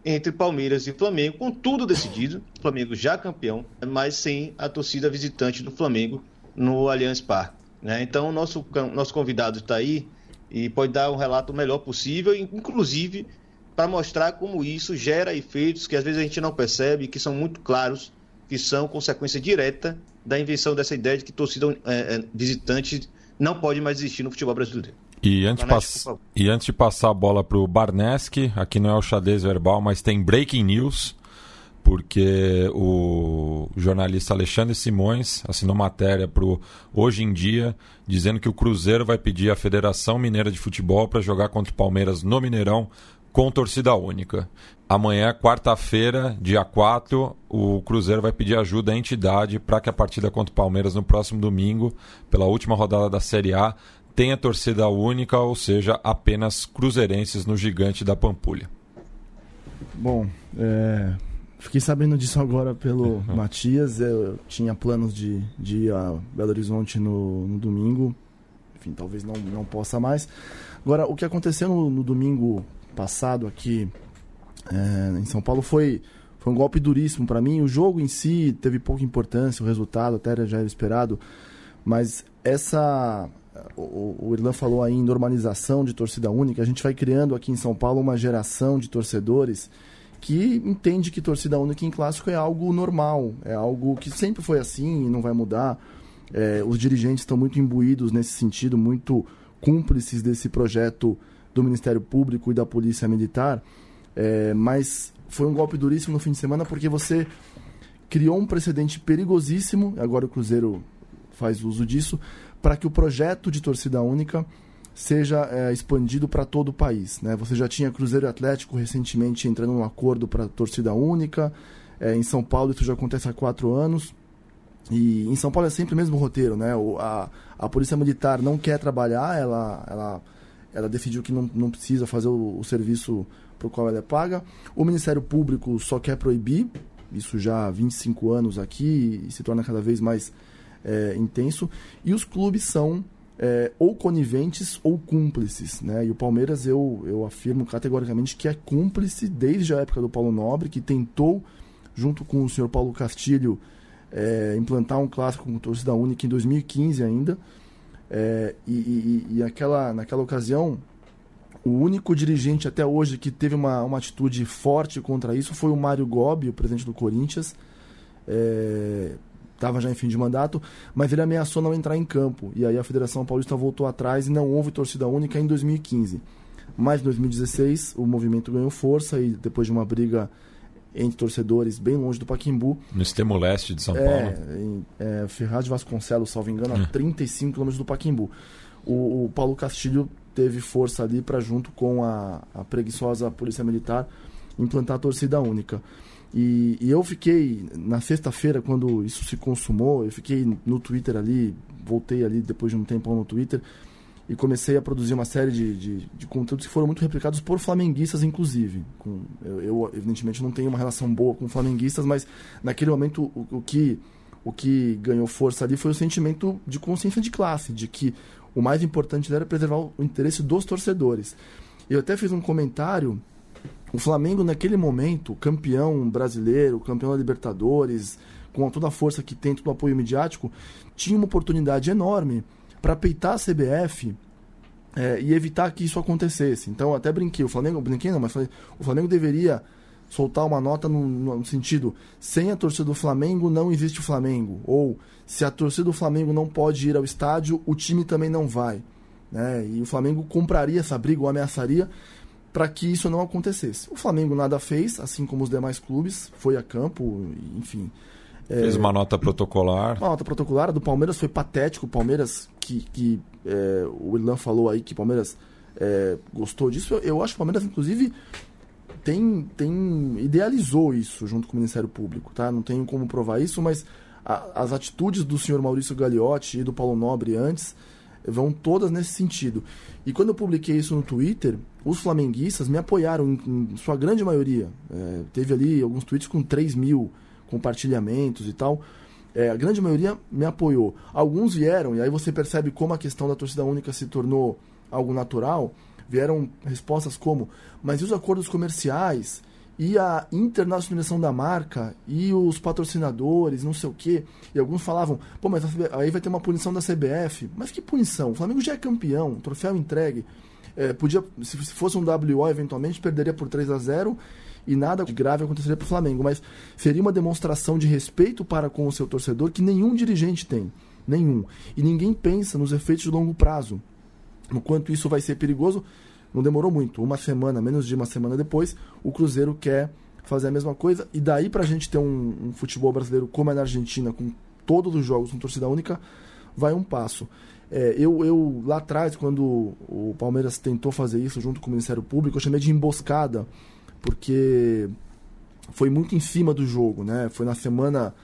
entre Palmeiras e Flamengo, com tudo decidido, Flamengo já campeão, mas sem a torcida visitante do Flamengo no Allianz Parque. Né? Então, nosso, nosso convidado está aí e pode dar um relato melhor possível, inclusive para mostrar como isso gera efeitos que às vezes a gente não percebe, que são muito claros, que são consequência direta da invenção dessa ideia de que torcida é, é, visitante não pode mais existir no futebol brasileiro. E antes, e antes de passar a bola para o Barneski, aqui não é o xadrez verbal, mas tem breaking news, porque o jornalista Alexandre Simões assinou matéria para o Hoje em Dia, dizendo que o Cruzeiro vai pedir à Federação Mineira de Futebol para jogar contra o Palmeiras no Mineirão com torcida única. Amanhã, quarta-feira, dia 4, o Cruzeiro vai pedir ajuda à entidade para que a partida contra o Palmeiras no próximo domingo, pela última rodada da Série A, tenha torcida única, ou seja, apenas cruzeirenses no gigante da Pampulha. Bom, é, fiquei sabendo disso agora pelo [laughs] uhum. Matias. Eu tinha planos de, de ir a Belo Horizonte no, no domingo. Enfim, talvez não, não possa mais. Agora, o que aconteceu no, no domingo passado aqui é, em São Paulo foi, foi um golpe duríssimo para mim. O jogo em si teve pouca importância, o resultado até já era esperado, mas essa. O, o Irlan falou aí em normalização de torcida única. A gente vai criando aqui em São Paulo uma geração de torcedores que entende que torcida única em clássico é algo normal, é algo que sempre foi assim e não vai mudar. É, os dirigentes estão muito imbuídos nesse sentido, muito cúmplices desse projeto do Ministério Público e da Polícia Militar, é, mas foi um golpe duríssimo no fim de semana porque você criou um precedente perigosíssimo, agora o Cruzeiro faz uso disso, para que o projeto de torcida única seja é, expandido para todo o país. Né? Você já tinha Cruzeiro e Atlético recentemente entrando num acordo para torcida única, é, em São Paulo isso já acontece há quatro anos. E em São Paulo é sempre o mesmo roteiro, né? O, a, a Polícia Militar não quer trabalhar, ela, ela ela decidiu que não, não precisa fazer o, o serviço para o qual ela é paga. O Ministério Público só quer proibir, isso já há 25 anos aqui e se torna cada vez mais é, intenso. E os clubes são é, ou coniventes ou cúmplices. Né? E o Palmeiras, eu, eu afirmo categoricamente que é cúmplice desde a época do Paulo Nobre, que tentou, junto com o senhor Paulo Castilho, é, implantar um clássico com torcida única em 2015 ainda. É, e, e, e aquela, naquela ocasião, o único dirigente até hoje que teve uma, uma atitude forte contra isso foi o Mário Gobi, o presidente do Corinthians. Estava já em fim de mandato, mas ele ameaçou não entrar em campo. E aí a Federação Paulista voltou atrás e não houve torcida única em 2015. Mas em 2016 o movimento ganhou força e depois de uma briga entre torcedores bem longe do Paquimbu. No extremo leste de São é, Paulo. Em, é, Ferraz de Vasconcelos, salvo engano, a 35 é. quilômetros do Paquimbu. O, o, Paulo Castilho teve força ali para, junto com a, a, preguiçosa Polícia Militar, implantar a torcida única. E, e eu fiquei, na sexta-feira, quando isso se consumou, eu fiquei no Twitter ali, voltei ali depois de um tempo no Twitter, e comecei a produzir uma série de, de, de, conteúdos que foram muito replicados por flamenguistas, inclusive. Com, eu, eu, evidentemente, não tenho uma relação boa com flamenguistas, mas naquele momento o, o, que, o que ganhou força ali foi o sentimento de consciência de classe, de que o mais importante era preservar o interesse dos torcedores. Eu até fiz um comentário. O Flamengo, naquele momento, campeão brasileiro, campeão da Libertadores, com toda a força que tem, todo o apoio midiático, tinha uma oportunidade enorme para peitar a CBF é, e evitar que isso acontecesse. Então, até brinquei, o Flamengo, brinquei não, mas falei, o Flamengo deveria soltar uma nota no, no, sentido: sem a torcida do Flamengo não existe o Flamengo. Ou se a torcida do Flamengo não pode ir ao estádio, o time também não vai. Né? E o Flamengo compraria essa briga ou ameaçaria para que isso não acontecesse. O Flamengo nada fez, assim como os demais clubes, foi a campo, enfim. É, fez uma nota protocolar. Uma nota protocolar. Do Palmeiras foi patético. O Palmeiras, que, que é, o Irlan falou aí que o Palmeiras é, gostou disso. Eu, eu acho que o Palmeiras, inclusive, tem, tem idealizou isso junto com o Ministério Público, tá? Não tenho como provar isso, mas a, as atitudes do senhor Maurício Gagliotti e do Paulo Nobre antes vão todas nesse sentido. E quando eu publiquei isso no Twitter, os flamenguistas me apoiaram, em, em sua grande maioria. É, teve ali alguns tweets com 3 mil compartilhamentos e tal. É, a grande maioria me apoiou. Alguns vieram, e aí você percebe como a questão da torcida única se tornou algo natural vieram respostas como: mas e os acordos comerciais? E a internacionalização da marca? E os patrocinadores? Não sei o quê. E alguns falavam: pô, mas aí vai ter uma punição da CBF. Mas que punição? O Flamengo já é campeão, troféu entregue. É, podia, se fosse um WO, eventualmente perderia por 3 a 0 e nada grave aconteceria para o Flamengo. Mas seria uma demonstração de respeito para com o seu torcedor que nenhum dirigente tem. Nenhum. E ninguém pensa nos efeitos de longo prazo no quanto isso vai ser perigoso. Não demorou muito, uma semana, menos de uma semana depois, o Cruzeiro quer fazer a mesma coisa. E daí para a gente ter um, um, futebol brasileiro como é na Argentina, com todos os jogos com torcida única, vai um passo. É, eu, eu, lá atrás, quando o Palmeiras tentou fazer isso junto com o Ministério Público, eu chamei de emboscada, porque foi muito em cima do jogo, né? Foi na semana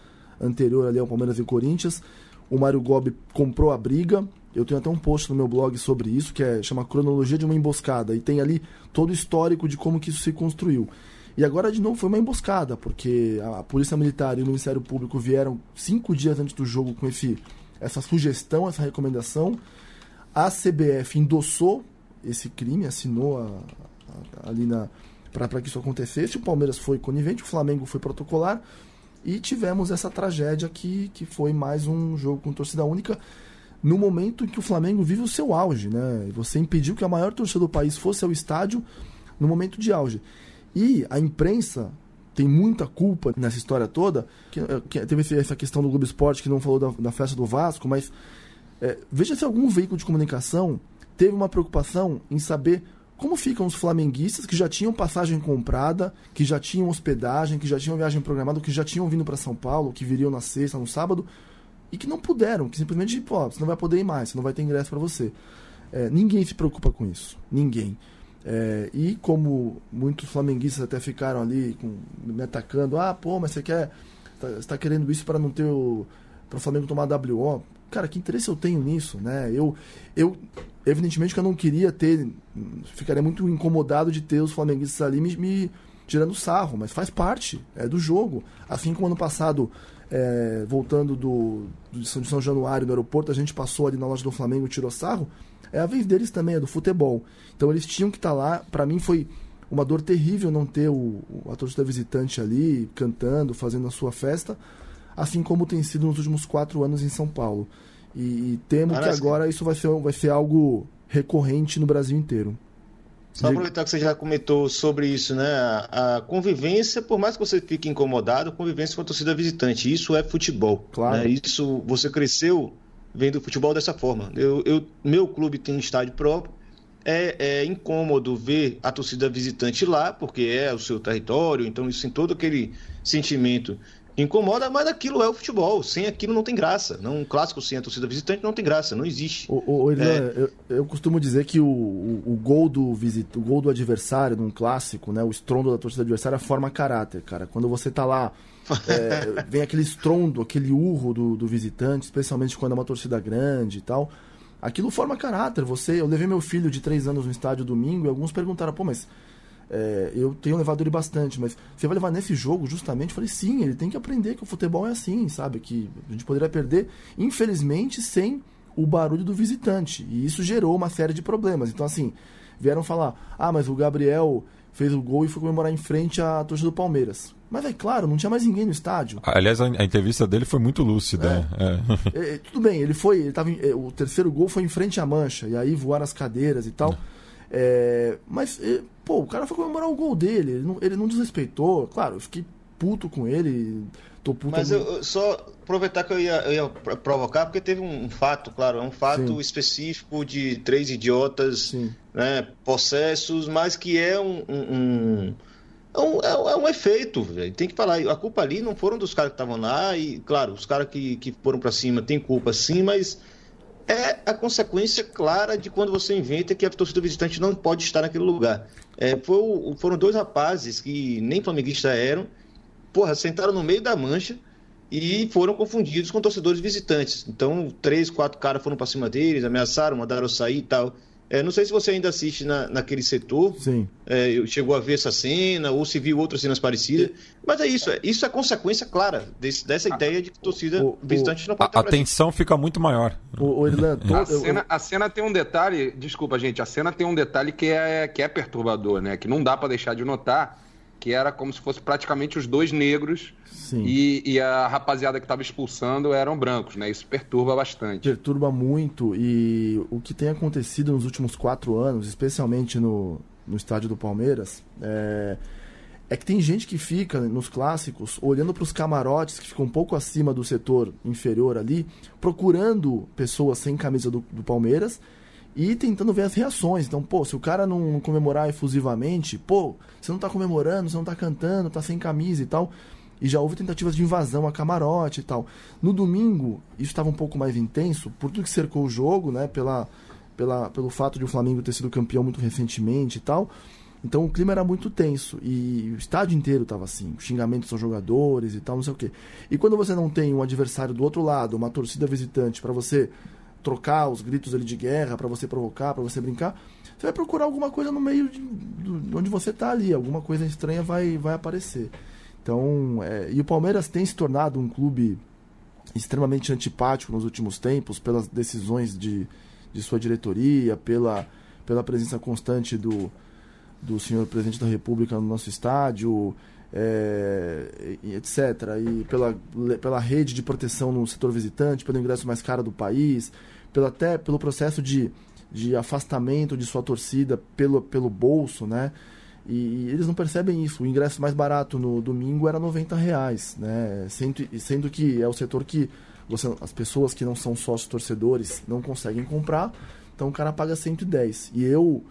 anterior ali ao Palmeiras e Corinthians. O Mário Gobi comprou a briga, eu tenho até um post no meu blog sobre isso, que é chama Cronologia de uma Emboscada, e tem ali todo o histórico de como que isso se construiu. E agora, de novo, foi uma emboscada, porque a Polícia Militar e o Ministério Público vieram cinco dias antes do jogo com esse, essa sugestão, essa recomendação. A CBF endossou esse crime, assinou a, a, ali para que isso acontecesse. O Palmeiras foi conivente, o Flamengo foi protocolar. E tivemos essa tragédia que, que foi mais um jogo com torcida única no momento em que o Flamengo vive o seu auge, né? Você impediu que a maior torcida do país fosse ao estádio no momento de auge. E a imprensa tem muita culpa nessa história toda. Que, eh, que teve essa questão do Globo Esporte que não falou da, da festa do Vasco, mas é, veja se algum veículo de comunicação teve uma preocupação em saber como ficam os flamenguistas que já tinham passagem comprada, que já tinham hospedagem, que já tinham viagem programada, que já tinham vindo para São Paulo, que viriam na sexta, no sábado, e que não puderam, que simplesmente, pô, você não vai poder ir mais, você não vai ter ingresso para você. É, ninguém se preocupa com isso. Ninguém. É, e como muitos flamenguistas até ficaram ali com, me atacando, ah, pô, mas você quer. Tá, você tá querendo isso para não ter o. para o Flamengo tomar WO. Cara, que interesse eu tenho nisso, né? Eu, eu, evidentemente que eu não queria ter. Ficaria muito incomodado de ter os flamenguistas ali me, me tirando sarro, mas faz parte, é do jogo. Assim como ano passado é, voltando do, do, de São Januário no aeroporto, a gente passou ali na loja do Flamengo, tirou sarro. É a vez deles também, é do futebol. Então eles tinham que estar tá lá. Para mim foi uma dor terrível não ter o, a torcida visitante ali cantando, fazendo a sua festa, assim como tem sido nos últimos quatro anos em São Paulo. E, e temo Parece que agora que... isso vai ser, vai ser algo recorrente no Brasil inteiro. Só aproveitar que você já comentou sobre isso, né? A, convivência, por mais que você fique incomodado, convivência com a torcida visitante. Isso é futebol. Claro. Né? Isso, você cresceu vendo futebol dessa forma. Eu, eu, meu clube tem um estádio próprio. É, é incômodo ver a torcida visitante lá, porque é o seu território, então isso tem todo aquele sentimento incomoda, mas aquilo é o futebol. Sem aquilo não tem graça. Não, um clássico sem a torcida visitante não tem graça, não existe. O, o, é... eu, eu, costumo dizer que o, o, o, gol do visit, o gol do adversário num clássico, né, o estrondo da torcida adversária forma caráter, cara. Quando você tá lá, [laughs] é, vem aquele estrondo, aquele urro do, do visitante, especialmente quando é uma torcida grande e tal. Aquilo forma caráter. Você, eu levei meu filho de três anos no estádio domingo e alguns perguntaram, pô, mas é, eu tenho levado ele bastante, mas você vai levar nesse jogo justamente? Eu falei, sim, ele tem que aprender que o futebol é assim, sabe? Que a gente poderia perder, infelizmente, sem o barulho do visitante. E isso gerou uma série de problemas. Então, assim, vieram falar, ah, mas o Gabriel fez o gol e foi comemorar em frente à torcida do Palmeiras. Mas é claro, não tinha mais ninguém no estádio. Aliás, a, entrevista dele foi muito lúcida. É. É. É, tudo bem, ele foi, ele tava em, é, o terceiro gol foi em frente à mancha, e aí voaram as cadeiras e tal. É, mas, pô, o cara foi comemorar o gol dele, ele não, ele não desrespeitou. Claro, eu fiquei puto com ele. Tô puto mas eu, eu, só aproveitar que eu ia, eu ia provocar, porque teve um, fato, claro, é um fato Sim. específico de três idiotas, né, possessos, mas que é um, um é um, é, é um efeito, véio. tem que falar. A culpa ali não foram dos caras que estavam lá, e claro, os caras que, que foram para cima têm culpa sim, mas é a consequência clara de quando você inventa que a torcida visitante não pode estar naquele lugar. É, foi, foram dois rapazes que nem flamenguistas eram, porra, sentaram no meio da mancha e foram confundidos com torcedores visitantes. Então, três, quatro caras foram para cima deles, ameaçaram, mandaram sair e tal. É, não sei se você ainda assiste na, naquele setor. Sim. É, chegou a ver essa cena, ou se viu outras cenas parecidas. Mas é isso, é, isso é consequência clara desse, dessa ah, ideia de que torcida o, visitante não pode A, a tensão fica muito maior. O, o Irlanda, a, cena, a cena tem um detalhe, desculpa, gente, a cena tem um detalhe que é, que é perturbador, né? Que não dá para deixar de notar que era como se fosse praticamente os dois negros e, e, a rapaziada que estava expulsando eram brancos, né? Isso perturba bastante. Perturba muito e o que tem acontecido nos últimos quatro anos, especialmente no, no estádio do Palmeiras, é, é que tem gente que fica nos clássicos olhando para os camarotes que ficam um pouco acima do setor inferior ali, procurando pessoas sem camisa do, do Palmeiras e tentando ver as reações. Então, pô, se o cara não comemorar efusivamente, pô, você não tá comemorando, você não tá cantando, tá sem camisa e tal. E já houve tentativas de invasão a camarote e tal. No domingo, isso estava um pouco mais intenso, por tudo que cercou o jogo, né? Pela, pela, pelo fato de o Flamengo ter sido campeão muito recentemente e tal. Então o clima era muito tenso e o estádio inteiro estava assim, xingamentos aos jogadores e tal, não sei o quê. E quando você não tem um adversário do outro lado, uma torcida visitante para você trocar os gritos ali de guerra, para você provocar, para você brincar, você vai procurar alguma coisa no meio de, de onde você está ali, alguma coisa estranha vai, vai aparecer. Então, é, e o Palmeiras tem se tornado um clube extremamente antipático nos últimos tempos, pelas decisões de, de sua diretoria, pela, pela presença constante do, do senhor presidente da República no nosso estádio, é, etc. E pela, pela rede de proteção no setor visitante, pelo ingresso mais caro do país, pelo, até pelo processo de, de afastamento de sua torcida pelo, pelo bolso, né? E, e, eles não percebem isso. O ingresso mais barato no domingo era 90 reais, né? Sendo, sendo que é o setor que você, as pessoas que não são sócios torcedores não conseguem comprar, então o cara paga 110. E eu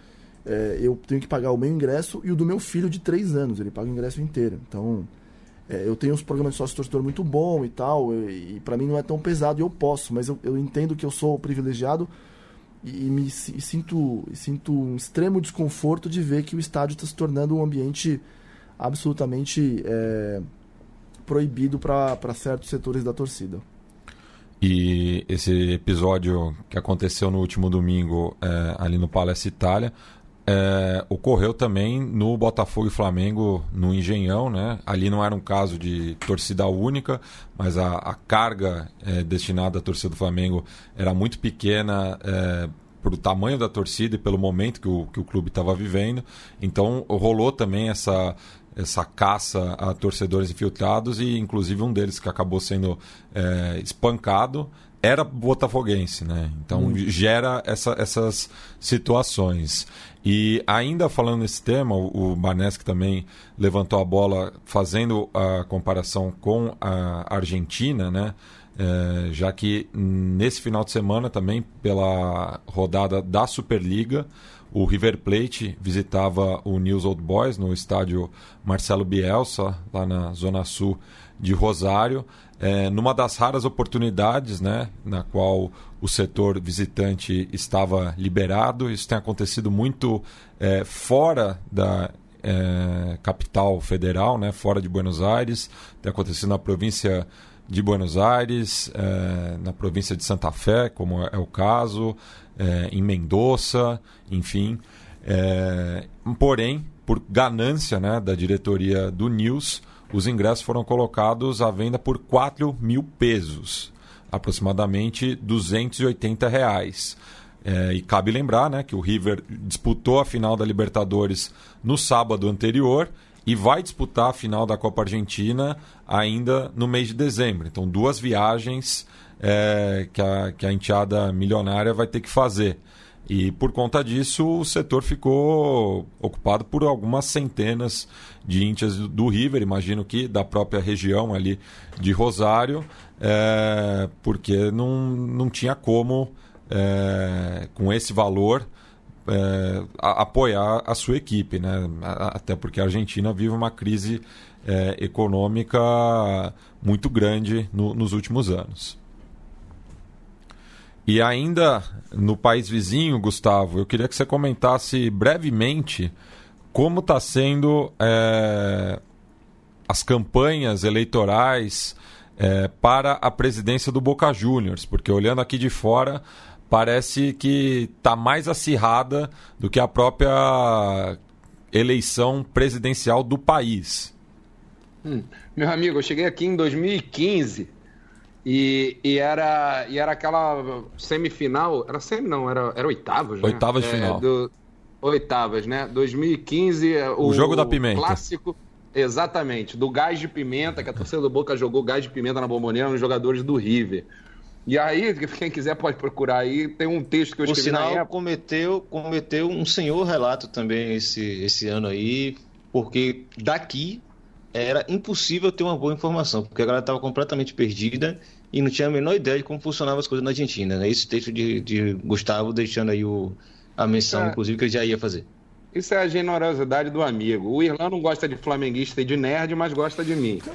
é, eu tenho que pagar o meu ingresso e o do meu filho de 3 anos, ele paga o ingresso inteiro. Então é, eu tenho uns programas de sócio torcedor muito bom e tal, e, e para mim não é tão pesado eu posso, mas eu, eu entendo que eu sou privilegiado e, e me e sinto, sinto um extremo desconforto de ver que o estádio está se tornando um ambiente absolutamente é, proibido para certos setores da torcida. E esse episódio que aconteceu no último domingo é, ali no Palace Itália é, ocorreu também no Botafogo e Flamengo no Engenhão, né? Ali não era um caso de torcida única, mas a, a carga é, destinada à torcida do Flamengo era muito pequena é, o tamanho da torcida e pelo momento que o, que o clube estava vivendo. Então rolou também essa essa caça a torcedores infiltrados e inclusive um deles que acabou sendo é, espancado era botafoguense, né? Então hum. gera essa, essas situações. E ainda falando nesse tema, o Barneschi também levantou a bola fazendo a comparação com a Argentina, né? É, já que nesse final de semana também, pela rodada da Superliga, o River Plate visitava o News Old Boys no estádio Marcelo Bielsa, lá na Zona Sul de Rosário é, numa das raras oportunidades né, na qual o setor visitante estava liberado. Isso tem acontecido muito é, fora da é, capital federal, né, fora de Buenos Aires, tem acontecido na província de Buenos Aires, é, na província de Santa Fé, como é o caso, é, em Mendoza, enfim. É, porém, por ganância né, da diretoria do News, os ingressos foram colocados à venda por 4 mil pesos, aproximadamente 280 reais. É, e cabe lembrar né, que o River disputou a final da Libertadores no sábado anterior e vai disputar a final da Copa Argentina ainda no mês de dezembro. Então, duas viagens é, que, a, que a enteada milionária vai ter que fazer. E por conta disso, o setor ficou ocupado por algumas centenas de índias do River, imagino que da própria região ali de Rosário, é, porque não, não tinha como, é, com esse valor, é, a, apoiar a sua equipe, né? até porque a Argentina vive uma crise é, econômica muito grande no, nos últimos anos. E ainda no país vizinho, Gustavo, eu queria que você comentasse brevemente como está sendo é, as campanhas eleitorais é, para a presidência do Boca Juniors, porque olhando aqui de fora parece que está mais acirrada do que a própria eleição presidencial do país. Hum, meu amigo, eu cheguei aqui em 2015 e, e, era, e era aquela semifinal. Era semi, não, era, era oitavas, né? Oitavas de é, final. Do, oitavas, né? 2015. O, o jogo da pimenta. Clássico. Exatamente, do gás de pimenta, que a torcida do Boca jogou gás de pimenta na bomboneira nos jogadores do River. E aí, quem quiser pode procurar aí, tem um texto que eu escrevi o sinal, na época. cometeu, cometeu um senhor relato também esse, esse ano aí, porque daqui era impossível ter uma boa informação, porque a galera estava completamente perdida e não tinha a menor ideia de como funcionavam as coisas na Argentina. Né? Esse texto de, de Gustavo deixando aí o, a menção, é, inclusive, que ele já ia fazer. Isso é a generosidade do amigo. O Irlão não gosta de flamenguista e de nerd, mas gosta de mim. [laughs]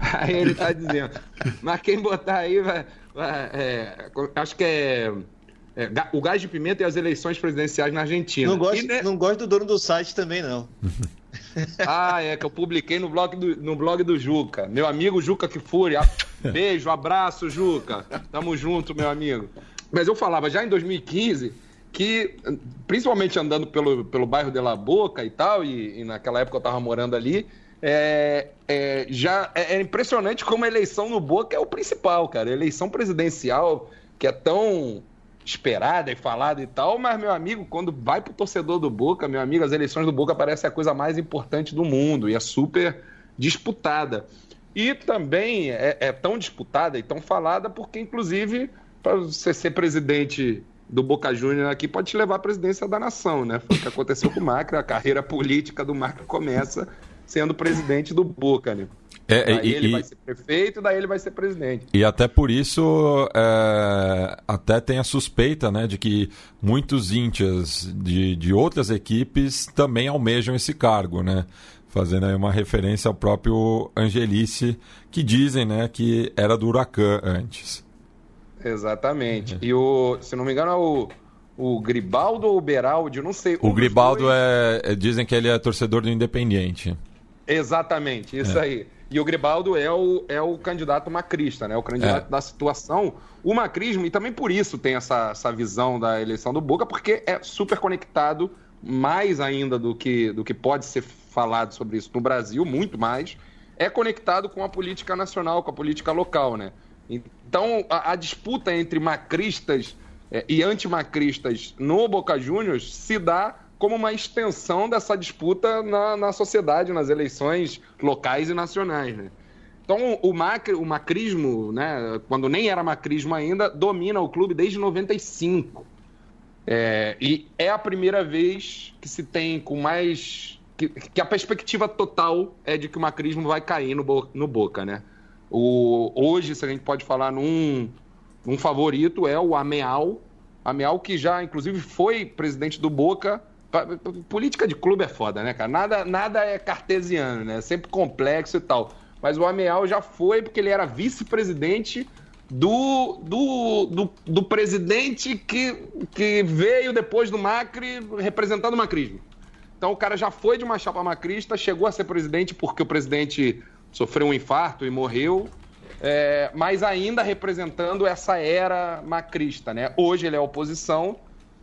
aí ele está dizendo. Mas quem botar aí vai. vai é, acho que é é, o gás de pimenta e as eleições presidenciais na Argentina. Não gosto, ne... não gosto do dono do site também, não. [laughs] ah, é que eu publiquei no blog do, no blog do Juca. Meu amigo Juca Kifuri. [laughs] Beijo, abraço, Juca. Tamo junto, meu amigo. Mas eu falava já em 2015 que, principalmente andando pelo, pelo bairro de La Boca e tal, e, e naquela época eu tava morando ali, é, é, já é, é, impressionante como a eleição no Boca é o principal, cara. Eleição presidencial, que é tão esperada e falada e tal, mas, meu amigo, quando vai pro torcedor do Boca, meu amigo, as eleições do Boca parecem a coisa mais importante do mundo e é super disputada. E também é, é tão disputada e tão falada porque, inclusive, para você ser presidente do Boca Júnior aqui pode te levar à presidência da nação, né? Foi o que aconteceu com o Macri, a carreira política do Macri começa sendo presidente do Boca, né? É, daí e, ele e, vai ser prefeito, daí ele vai ser presidente. E até por isso, é, até tem a suspeita né, de que muitos índias de, de outras equipes também almejam esse cargo, né? Fazendo aí uma referência ao próprio Angelice, que dizem né, que era do Huracan antes. Exatamente. É. E o, se não me engano, é o, o Gribaldo ou o Beraldi, não sei. Um o Gribaldo dois... é, é, Dizem que ele é torcedor do Independiente. Exatamente, isso é. aí. E o Gribaldo é o, é o candidato macrista, né? O candidato é. da situação. O macrismo, e também por isso tem essa, essa visão da eleição do Boca, porque é super conectado, mais ainda do que, do que pode ser falado sobre isso no Brasil, muito mais, é conectado com a política nacional, com a política local, né? Então, a, a disputa entre macristas é, e antimacristas no Boca Juniors se dá como uma extensão dessa disputa na, na sociedade, nas eleições locais e nacionais. Né? Então, o, macri, o macrismo, né, quando nem era macrismo ainda, domina o clube desde 95. É, e é a primeira vez que se tem com mais. Que, que, a perspectiva total é de que o macrismo vai cair no, no Boca, né? O, hoje, se a gente pode falar num, num favorito, é o Ameal. Ameal, que já, inclusive, foi presidente do Boca Política de clube é foda, né, cara? Nada, nada é cartesiano, né? É sempre complexo e tal. Mas o Ameal já foi porque ele era vice-presidente do, do, do, do, presidente que, que veio depois do Macri representando o macrismo. Então o cara já foi de uma chapa macrista, chegou a ser presidente porque o presidente sofreu um infarto e morreu, é, mas ainda representando essa era macrista, né? Hoje ele é oposição,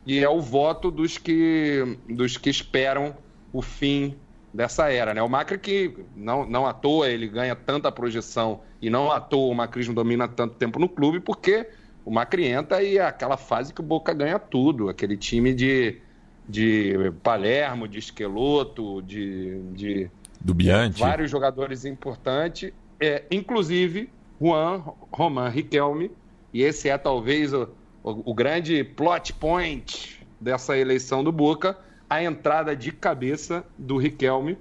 e é o voto dos que, dos que esperam o fim dessa era. Né? O Macri que não, não à toa ele ganha tanta projeção e não à toa o macrismo domina tanto tempo no clube, porque o Macrienta e aquela fase que o Boca ganha tudo, aquele time de, de Palermo, de Esqueloto, de, de do Bianchi. vários jogadores importantes, é, inclusive Juan Roman Riquelme, e esse é talvez o, o, o grande plot point dessa eleição do Boca, a entrada de cabeça do Riquelme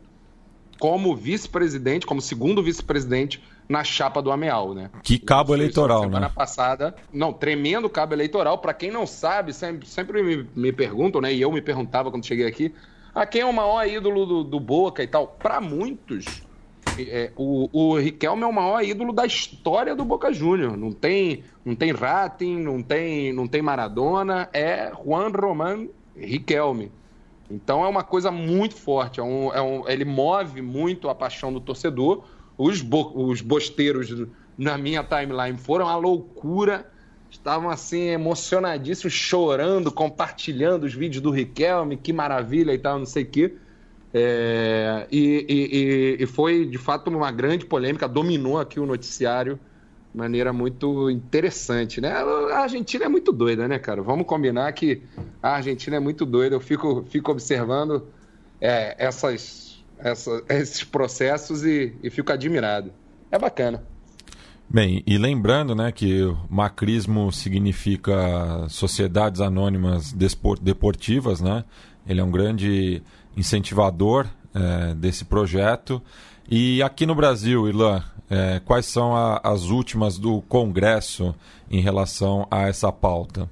como vice-presidente, como segundo vice-presidente na chapa do Ameal, né? Que cabo eleitoral, semana né? passada, não, tremendo cabo eleitoral. Para quem não sabe, sempre, sempre me, me, perguntam, né? E eu me perguntava quando cheguei aqui, ah, quem é o maior ídolo do, do Boca e tal? Para muitos, é, o, o Riquelme é o maior ídolo da história do Boca Júnior. Não tem, não tem Ratin, não tem, não tem Maradona, é Juan Román Riquelme. Então é uma coisa muito forte. É um, é um, ele move muito a paixão do torcedor. Os, bo, os bosteiros na minha timeline foram a loucura. Estavam assim, emocionadíssimos, chorando, compartilhando os vídeos do Riquelme, que maravilha e tal, não sei o quê. É, e, e, e, foi de fato uma grande polêmica, dominou aqui o noticiário de maneira muito interessante, né? A Argentina é muito doida, né, cara? Vamos combinar que a Argentina é muito doida. Eu fico, fico observando é, essas, essa, esses processos e, e fico admirado. É bacana. Bem, e lembrando né, que macrismo significa sociedades anônimas deportivas, né? Ele é um grande incentivador é, desse projeto. E aqui no Brasil, Ilan, é, quais são a, as últimas do Congresso em relação a essa pauta?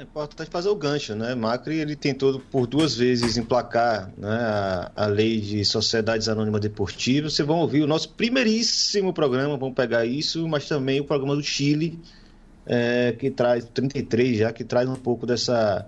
É importante fazer o gancho, né? Macri ele tentou por duas vezes emplacar né, a, a lei de sociedades anônimas deportivas. Vocês vão ouvir o nosso primeiríssimo programa, vamos pegar isso, mas também o programa do Chile, é, que traz 33 já, que traz um pouco dessa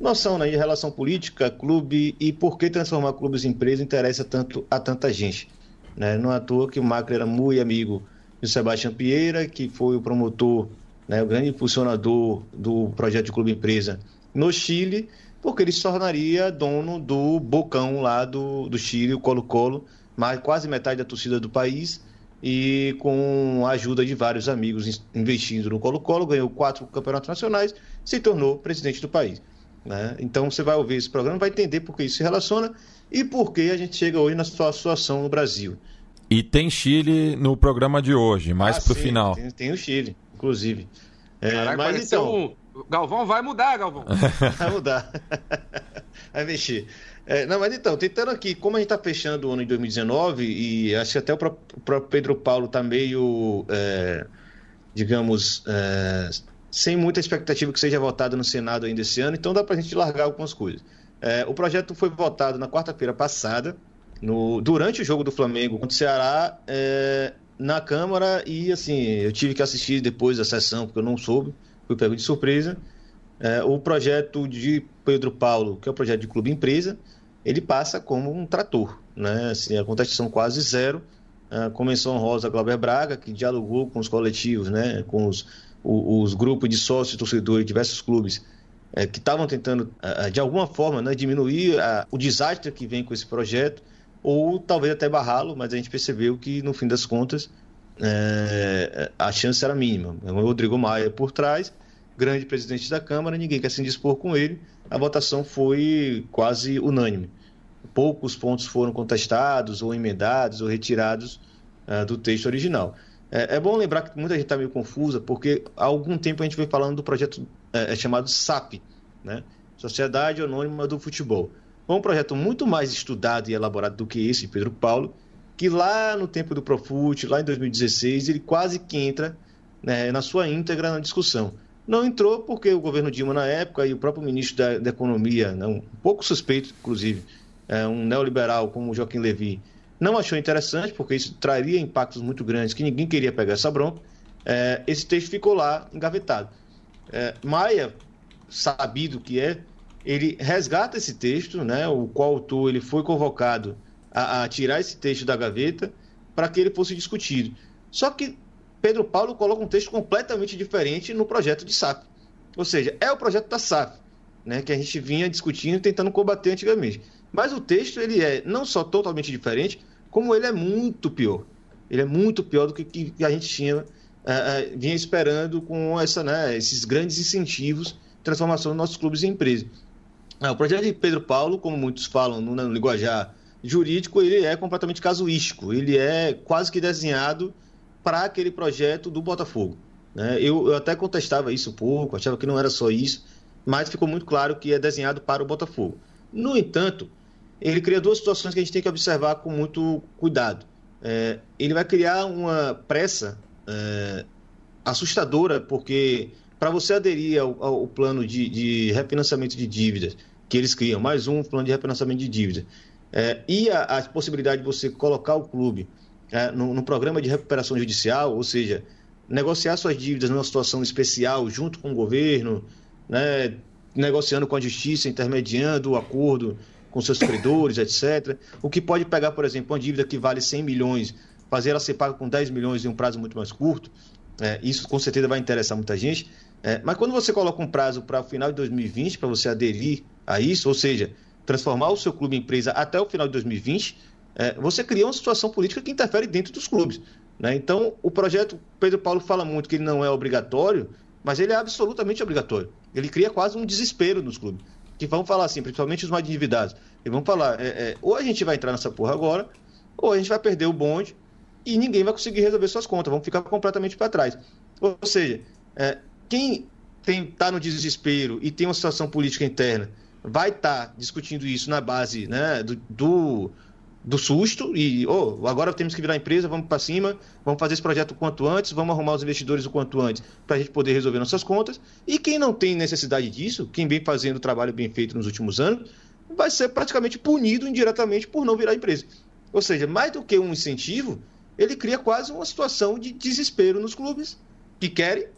noção né, de relação política, clube e por que transformar clubes em empresa interessa tanto a tanta gente. Né? Não é à toa que o Macri era muito amigo do Sebastião Pieira, que foi o promotor, né, o grande impulsionador do projeto de clube empresa no Chile, porque ele se tornaria dono do Bocão lá do, do Chile, o Colo-Colo, mais quase metade da torcida do país e com a ajuda de vários amigos investindo no Colo-Colo, ganhou quatro campeonatos nacionais, se tornou presidente do país. Né? Então você vai ouvir esse programa, vai entender por que isso se relaciona e por que a gente chega hoje na situação no Brasil. E tem Chile no programa de hoje, mais ah, para o final. Tem, tem, o Chile, inclusive. É, Caraca, mas então. Um... Galvão vai mudar, Galvão. [laughs] vai mudar. [laughs] vai mexer. É, não, mas então, tentando aqui, como a gente está fechando o ano de 2019, e acho que até o próprio Pedro Paulo está meio, é, digamos, é, sem muita expectativa que seja votado no Senado ainda esse ano, então dá para a gente largar algumas coisas. É, o projeto foi votado na quarta-feira passada, no, durante o jogo do Flamengo contra o Ceará, é, na Câmara, e assim, eu tive que assistir depois da sessão, porque eu não soube, fui pego de surpresa. É, o projeto de Pedro Paulo, que é o projeto de clube empresa, ele passa como um trator, né? Assim, a contestação quase zero. A Convenção Rosa Glauber Braga, que dialogou com os coletivos, né, com os os grupos de sócios torcedores de diversos clubes é, que estavam tentando, de alguma forma, né, diminuir a, o desastre que vem com esse projeto, ou talvez até barrá-lo, mas a gente percebeu que, no fim das contas, é, a chance era mínima. O Rodrigo Maia por trás, grande presidente da Câmara, ninguém quer se indispor com ele, a votação foi quase unânime. Poucos pontos foram contestados, ou emendados, ou retirados uh, do texto original. É, é bom lembrar que muita gente está meio confusa, porque há algum tempo a gente vem falando do projeto é, é chamado SAP, né? Sociedade Anônima do Futebol. Foi um projeto muito mais estudado e elaborado do que esse, Pedro Paulo, que lá no tempo do Profut, lá em 2016, ele quase que entra né, na sua íntegra na discussão. Não entrou porque o governo Dilma, na época, e o próprio ministro da, da Economia, né, um pouco suspeito, inclusive, é, um neoliberal como Joaquim Levy, não achou interessante, porque isso traria impactos muito grandes, que ninguém queria pegar essa bronca. É, esse texto ficou lá engavetado. É, Maia, sabido que é, ele resgata esse texto, né, o qual autor ele foi convocado a, a tirar esse texto da gaveta para que ele fosse discutido. Só que Pedro Paulo coloca um texto completamente diferente no projeto de SAF. Ou seja, é o projeto da SAF, né, que a gente vinha discutindo, tentando combater antigamente. Mas o texto ele é não só totalmente diferente, como ele é muito pior. Ele é muito pior do que, que a gente tinha uh, vinha esperando com essa, né, esses grandes incentivos transformação dos nossos clubes em empresas. Uh, o projeto de Pedro Paulo, como muitos falam no, no linguajar jurídico, ele é completamente casuístico, ele é quase que desenhado para aquele projeto do Botafogo. Né? Eu, eu até contestava isso um pouco, achava que não era só isso, mas ficou muito claro que é desenhado para o Botafogo. No entanto, ele cria duas situações que a gente tem que observar com muito cuidado. É, ele vai criar uma pressa é, assustadora, porque para você aderir ao, ao plano de, de, refinanciamento de dívidas que eles criam, mais um plano de refinanciamento de dívidas, é, e a, a, possibilidade de você colocar o clube é, no, no programa de recuperação judicial, ou seja, negociar suas dívidas numa situação especial junto com o governo, né, negociando com a justiça, intermediando o acordo com seus credores, etc. O que pode pegar, por exemplo, uma dívida que vale 100 milhões, fazer ela ser paga com 10 milhões em um prazo muito mais curto, é, isso com certeza vai interessar muita gente. É, mas quando você coloca um prazo para o final de 2020, para você aderir a isso, ou seja, transformar o seu clube em empresa até o final de 2020, é, você cria uma situação política que interfere dentro dos clubes. Né? Então, o projeto, Pedro Paulo fala muito que ele não é obrigatório, mas ele é absolutamente obrigatório. Ele cria quase um desespero nos clubes que vão falar assim, principalmente os mais endividados, e vão falar, é, é, ou a gente vai entrar nessa porra agora, ou a gente vai perder o bonde e ninguém vai conseguir resolver suas contas, vão ficar completamente para trás. Ou seja, é, quem está no desespero e tem uma situação política interna vai estar tá discutindo isso na base né, do, do do susto e oh, agora temos que virar empresa, vamos para cima, vamos fazer esse projeto o quanto antes, vamos arrumar os investidores o quanto antes para a gente poder resolver nossas contas. E quem não tem necessidade disso, quem vem fazendo o trabalho bem feito nos últimos anos, vai ser praticamente punido indiretamente por não virar empresa. Ou seja, mais do que um incentivo, ele cria quase uma situação de desespero nos clubes que querem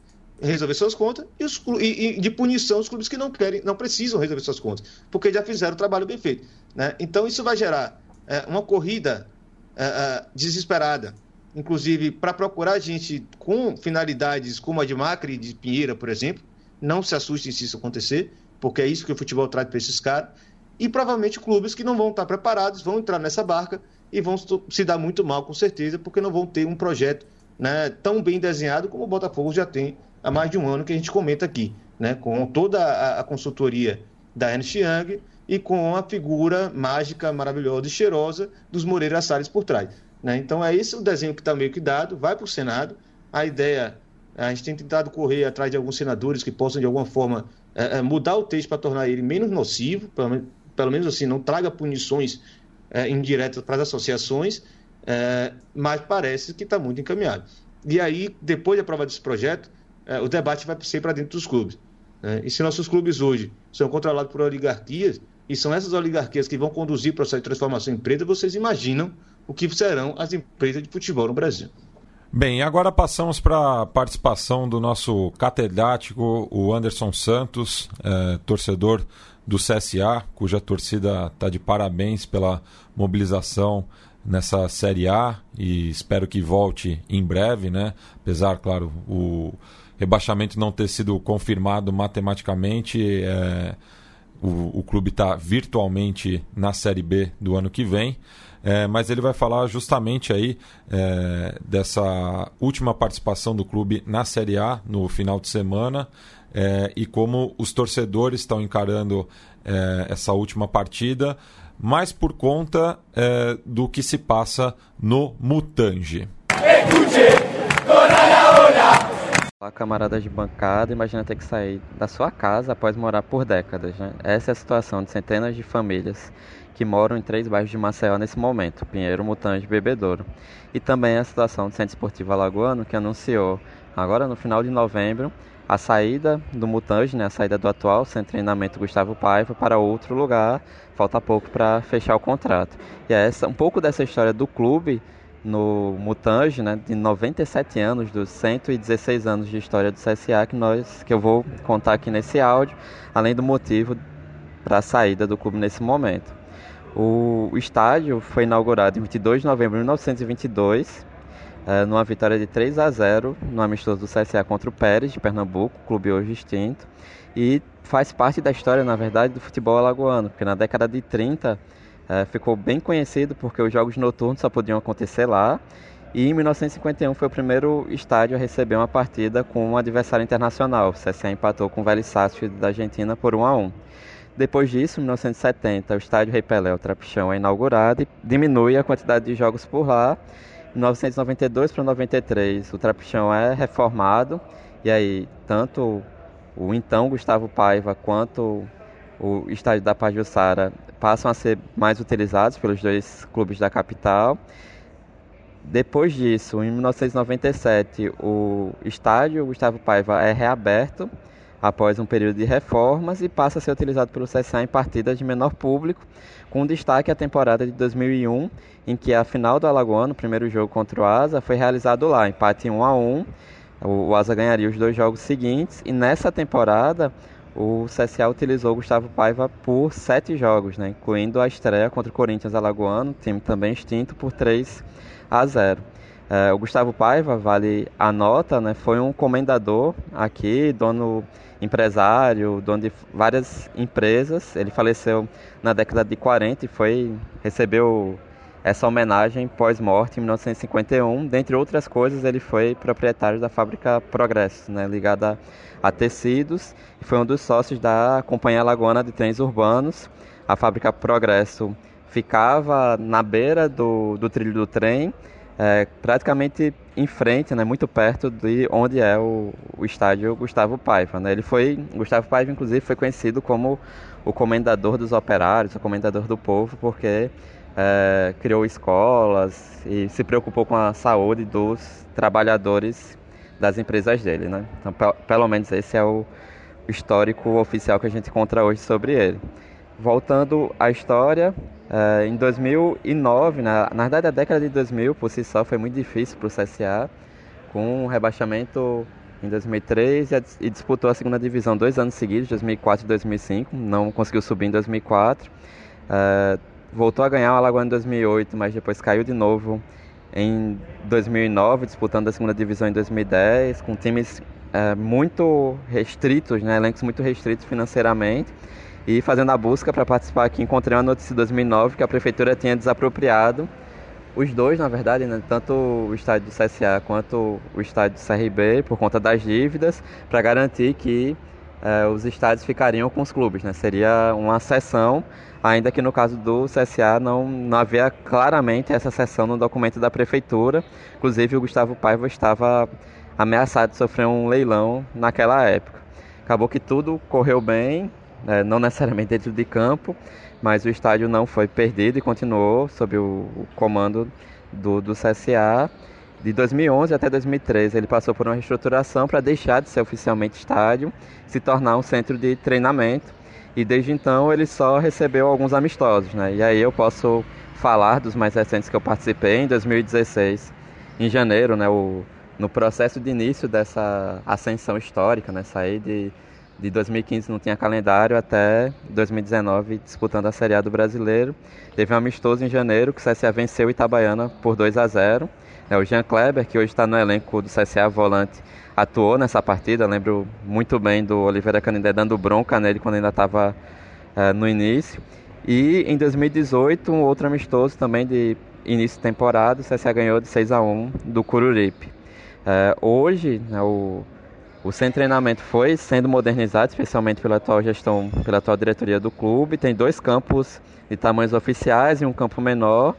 resolver suas contas e, os, e, e de punição os clubes que não querem, não precisam resolver suas contas, porque já fizeram o trabalho bem feito. Né? Então isso vai gerar é, uma corrida é, é, desesperada, inclusive para procurar gente com finalidades como a de Macri e de Pinheira, por exemplo. Não se assustem se isso acontecer, porque é isso que o futebol traz para esses caras. E provavelmente clubes que não vão estar preparados vão entrar nessa barca e vão se dar muito mal, com certeza, porque não vão ter um projeto né, tão bem desenhado como o Botafogo já tem há mais de um ano que a gente comenta aqui, né, com toda a, a consultoria da Ernst Young e com a figura mágica, maravilhosa e cheirosa dos Moreira Salles por trás. Né? Então é esse o desenho que está meio que dado, vai para o Senado. A ideia, a gente tem tentado correr atrás de alguns senadores que possam de alguma forma é, é, mudar o texto para tornar ele menos nocivo, pelo, pelo, menos assim, não traga punições é, indiretas para as associações, é, mas parece que está muito encaminhado. E aí, depois de aprovar desse projeto, é, o debate vai ser para dentro dos clubes. Né? E se nossos clubes hoje são controlados por oligarquias, e são essas oligarquias que vão conduzir o processo de transformação em empresa, vocês imaginam o que serão as empresas de futebol no Brasil. Bem, agora passamos para a participação do nosso catedrático, o Anderson Santos, é, torcedor do CSA, cuja torcida está de parabéns pela mobilização nessa Série A e espero que volte em breve, né? Apesar, claro, o rebaixamento não ter sido confirmado matematicamente, é, o, o clube está virtualmente na Série B do ano que vem. É, mas ele vai falar justamente aí é, dessa última participação do clube na Série A no final de semana é, e como os torcedores estão encarando é, essa última partida, mais por conta é, do que se passa no Mutange. Olá, camaradas de bancada, imagina ter que sair da sua casa após morar por décadas. Né? Essa é a situação de centenas de famílias que moram em três bairros de Maceió nesse momento, Pinheiro, Mutange e Bebedouro. E também a situação do Centro Esportivo Alagoano, que anunciou agora no final de novembro a saída do Mutange, né, a saída do atual Centro Treinamento Gustavo Paiva para outro lugar, falta pouco para fechar o contrato. E é essa, um pouco dessa história do clube no Mutange, né, de 97 anos, dos 116 anos de história do CSA, que, nós, que eu vou contar aqui nesse áudio, além do motivo para a saída do clube nesse momento. O, estádio foi inaugurado em 22 de novembro de 1922, é, numa vitória de 3 a 0 no amistoso do CSA contra o Pérez, de Pernambuco, clube hoje extinto, e faz parte da história, na verdade, do futebol alagoano, porque na década de 30 é, ficou bem conhecido porque os jogos noturnos só podiam acontecer lá E em 1951 foi o primeiro estádio a receber uma partida com um adversário internacional. O CSA empatou com o Vélez Sarsfield da Argentina por 1 a 1. Depois disso, em 1970, o estádio Rei Pelé, o Trapichão, é inaugurado e diminui a quantidade de jogos por lá. Em 1992 para 93, o Trapichão é reformado e aí tanto o então Gustavo Paiva quanto o estádio da Pajussara passam a ser mais utilizados pelos dois clubes da capital. Depois disso, em 1997, o estádio Gustavo Paiva é reaberto após um período de reformas e passa a ser utilizado pelo CSA em partidas de menor público, com destaque a temporada de 2001, em que a final do Alagoano, o primeiro jogo contra o Asa, foi realizado lá, empate 1 a 1. O Asa ganharia os dois jogos seguintes e nessa temporada o CSA utilizou Gustavo Paiva por sete jogos, né, incluindo a estreia contra o Corinthians Alagoano, time também extinto, por 3 a 0. É, o Gustavo Paiva, vale a nota, né, foi um comendador aqui, dono empresário, dono de várias empresas. Ele faleceu na década de 40 e foi recebeu essa homenagem pós-morte em 1951. Dentre outras coisas, ele foi proprietário da fábrica Progresso, né, ligada a tecidos, e foi um dos sócios da Companhia Lagoana de Trens Urbanos. A fábrica Progresso ficava na beira do, do trilho do trem, é, praticamente em frente, né, muito perto de onde é o, o estádio Gustavo Paiva. Né? Ele foi, Gustavo Paiva, inclusive, foi conhecido como o comendador dos operários, o comendador do povo, porque é, criou escolas e se preocupou com a saúde dos trabalhadores das empresas dele, né? Então, pelo menos esse é o histórico oficial que a gente encontra hoje sobre ele. Voltando à história, é, em 2009, na, na verdade a década de 2000 por si só foi muito difícil para o CSA, com um rebaixamento em 2003 e, disputou a segunda divisão dois anos seguidos, 2004 e 2005, não conseguiu subir em 2004. É, voltou a ganhar o Alagoano em 2008, mas depois caiu de novo em 2009, disputando a segunda divisão em 2010, com times é, muito restritos, né, elencos muito restritos financeiramente. E fazendo a busca para participar aqui, encontrei uma notícia de 2009 que a prefeitura tinha desapropriado os dois, na verdade, né, tanto o estádio do CSA quanto o estádio do CRB, por conta das dívidas, para garantir que é, os estádios ficariam com os clubes. Né? Seria uma sessão ainda que no caso do CSA não, não havia claramente essa seção no documento da prefeitura. Inclusive o Gustavo Paiva estava ameaçado de sofrer um leilão naquela época. Acabou que tudo correu bem, né, não necessariamente dentro de campo, mas o estádio não foi perdido e continuou sob o, o comando do, do CSA. De 2011 até 2013, ele passou por uma reestruturação para deixar de ser oficialmente estádio, se tornar um centro de treinamento e desde então ele só recebeu alguns amistosos, né? E aí eu posso falar dos mais recentes que eu participei em 2016, em janeiro, né? O, no processo de início dessa ascensão histórica, né? Saí de, de 2015 não tinha calendário até 2019 disputando a Série A do Brasileiro. Teve um amistoso em janeiro que o CSA venceu Itabaiana por 2 a 0. É, o Jean Kleber, que hoje está no elenco do CSA Volante, atuou nessa partida. Lembro muito bem do Oliveira Canindé dando bronca nele quando ainda estava é, no início. E em 2018, um outro amistoso também de início de temporada, o CSA ganhou de 6 a 1 do Cururipe. É, hoje, né, o, o centro de treinamento foi sendo modernizado, especialmente pela atual gestão, pela atual diretoria do clube. Tem dois campos de tamanhos oficiais e um campo menor.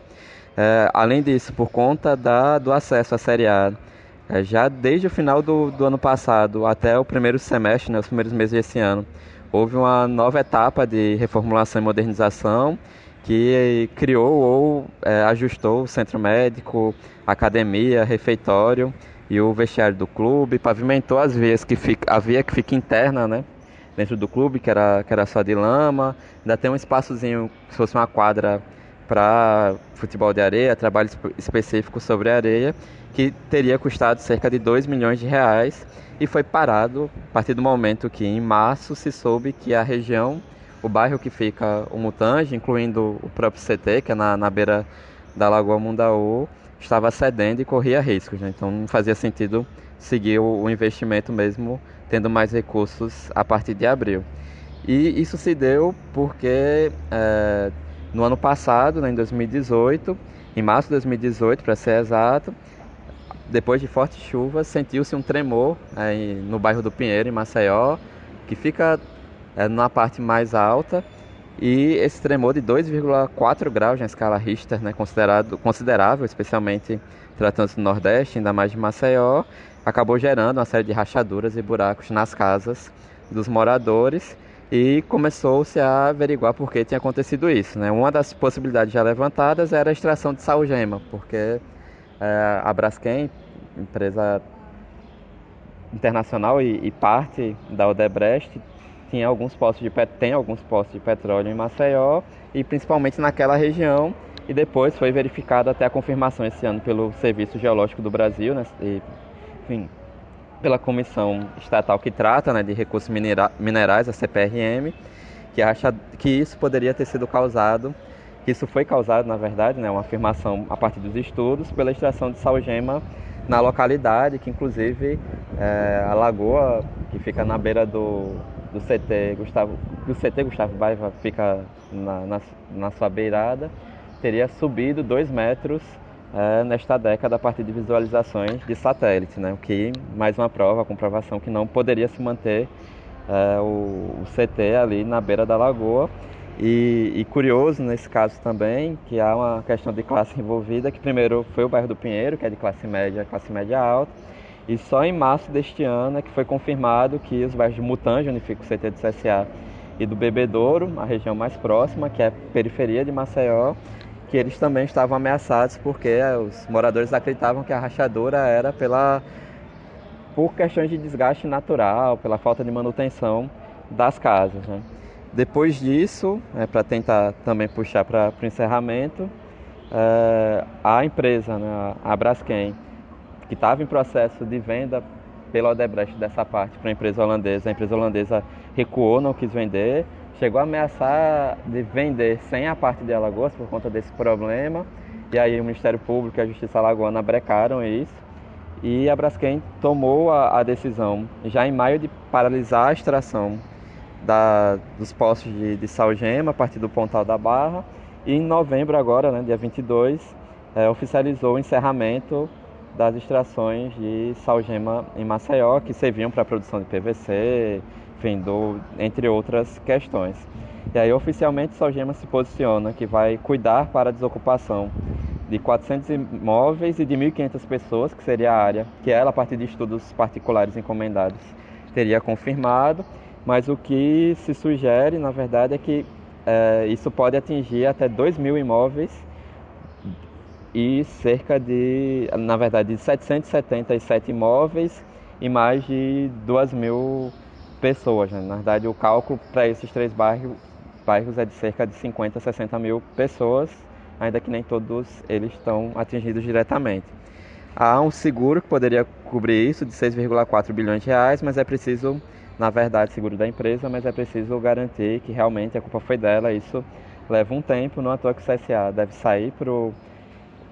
É, além disso, por conta da, do acesso à Série A é, já desde o final do, do, ano passado até o primeiro semestre, né, os primeiros meses desse ano, houve uma nova etapa de reformulação e modernização que criou ou é, ajustou o centro médico, academia, refeitório e o vestiário do clube, pavimentou as vias que fica, a via que fica interna, né, dentro do clube, que era, que era só de lama, ainda tem um espaçozinho, se fosse uma quadra para futebol de areia, trabalho específico sobre areia, que teria custado cerca de 2 milhões de reais e foi parado a partir do momento que em março se soube que a região, o bairro que fica o Mutange, incluindo o próprio CT, que é na, na beira da Lagoa Mundaú, estava cedendo e corria riscos. Né? Então não fazia sentido seguir o, o investimento mesmo tendo mais recursos a partir de abril. E isso se deu porque é, no ano passado, né, em 2018, em março de 2018 para ser exato, depois de fortes chuvas, sentiu-se um tremor é, no bairro do Pinheiro, em Maceió, que fica é, na parte mais alta. E esse tremor de 2,4 graus na escala Richter, né, considerado considerável, especialmente tratando-se do Nordeste, ainda mais de Maceió, acabou gerando uma série de rachaduras e buracos nas casas dos moradores e começou-se a averiguar por que tinha acontecido isso. Né? Uma das possibilidades já levantadas era a extração de salgema, porque é, a Braskem, empresa internacional e, e, parte da Odebrecht, tinha alguns postos de tem alguns postos de petróleo em Maceió e principalmente naquela região e depois foi verificado até a confirmação esse ano pelo Serviço Geológico do Brasil, né, e, enfim, pela comissão estatal que trata né, de recursos minera minerais, a CPRM, que acha que isso poderia ter sido causado, que isso foi causado, na verdade, né, uma afirmação a partir dos estudos, pela extração de salgema na localidade, que inclusive é, a lagoa que fica na beira do, do CT Gustavo, do CT Gustavo Baiva fica na, na, na sua beirada, teria subido dois metros é, nesta década a partir de visualizações de satélite, né? o que mais uma prova, a comprovação que não poderia se manter é, o, o, CT ali na beira da lagoa. E, e, curioso nesse caso também que há uma questão de classe envolvida, que primeiro foi o bairro do Pinheiro, que é de classe média, classe média alta, e só em março deste ano é que foi confirmado que os bairros de Mutange, onde fica o CT do CSA, e do Bebedouro, a região mais próxima, que é a periferia de Maceió, que eles também estavam ameaçados porque eh, os moradores acreditavam que a rachadura era pela por questões de desgaste natural, pela falta de manutenção das casas. Né? Depois disso, é, para tentar também puxar para o encerramento, é, a empresa, né, a Braskem, que estava em processo de venda pela Odebrecht dessa parte para a empresa holandesa, a empresa holandesa recuou, não quis vender, chegou a ameaçar de vender sem a parte de Alagoas por conta desse problema. E aí o Ministério Público e a Justiça Alagoana brecaram isso. E a Braskem tomou a, a decisão, já em maio, de paralisar a extração da, dos postos de, de Salgema a partir do Pontal da Barra. E em novembro agora, né, dia 22, é, oficializou o encerramento das extrações de salgema em Maceió, que serviam para a produção de PVC, do, entre outras questões. E aí, oficialmente, Salgema se posiciona que vai cuidar para a desocupação de 400 imóveis e de 1.500 pessoas, que seria a área que ela, a partir de estudos particulares encomendados, teria confirmado. Mas o que se sugere, na verdade, é que é, isso pode atingir até 2 mil imóveis e cerca de, na verdade, de 777 imóveis e mais de 2 mil pessoas. Né? Na verdade, o cálculo para esses três bairros, bairros é de cerca de 50 a 60 mil pessoas, ainda que nem todos eles estão atingidos diretamente. Há um seguro que poderia cobrir isso de 6,4 bilhões de reais, mas é preciso, na verdade, seguro da empresa, mas é preciso garantir que realmente a culpa foi dela. Isso leva um tempo, não à toa que o CSA deve sair para o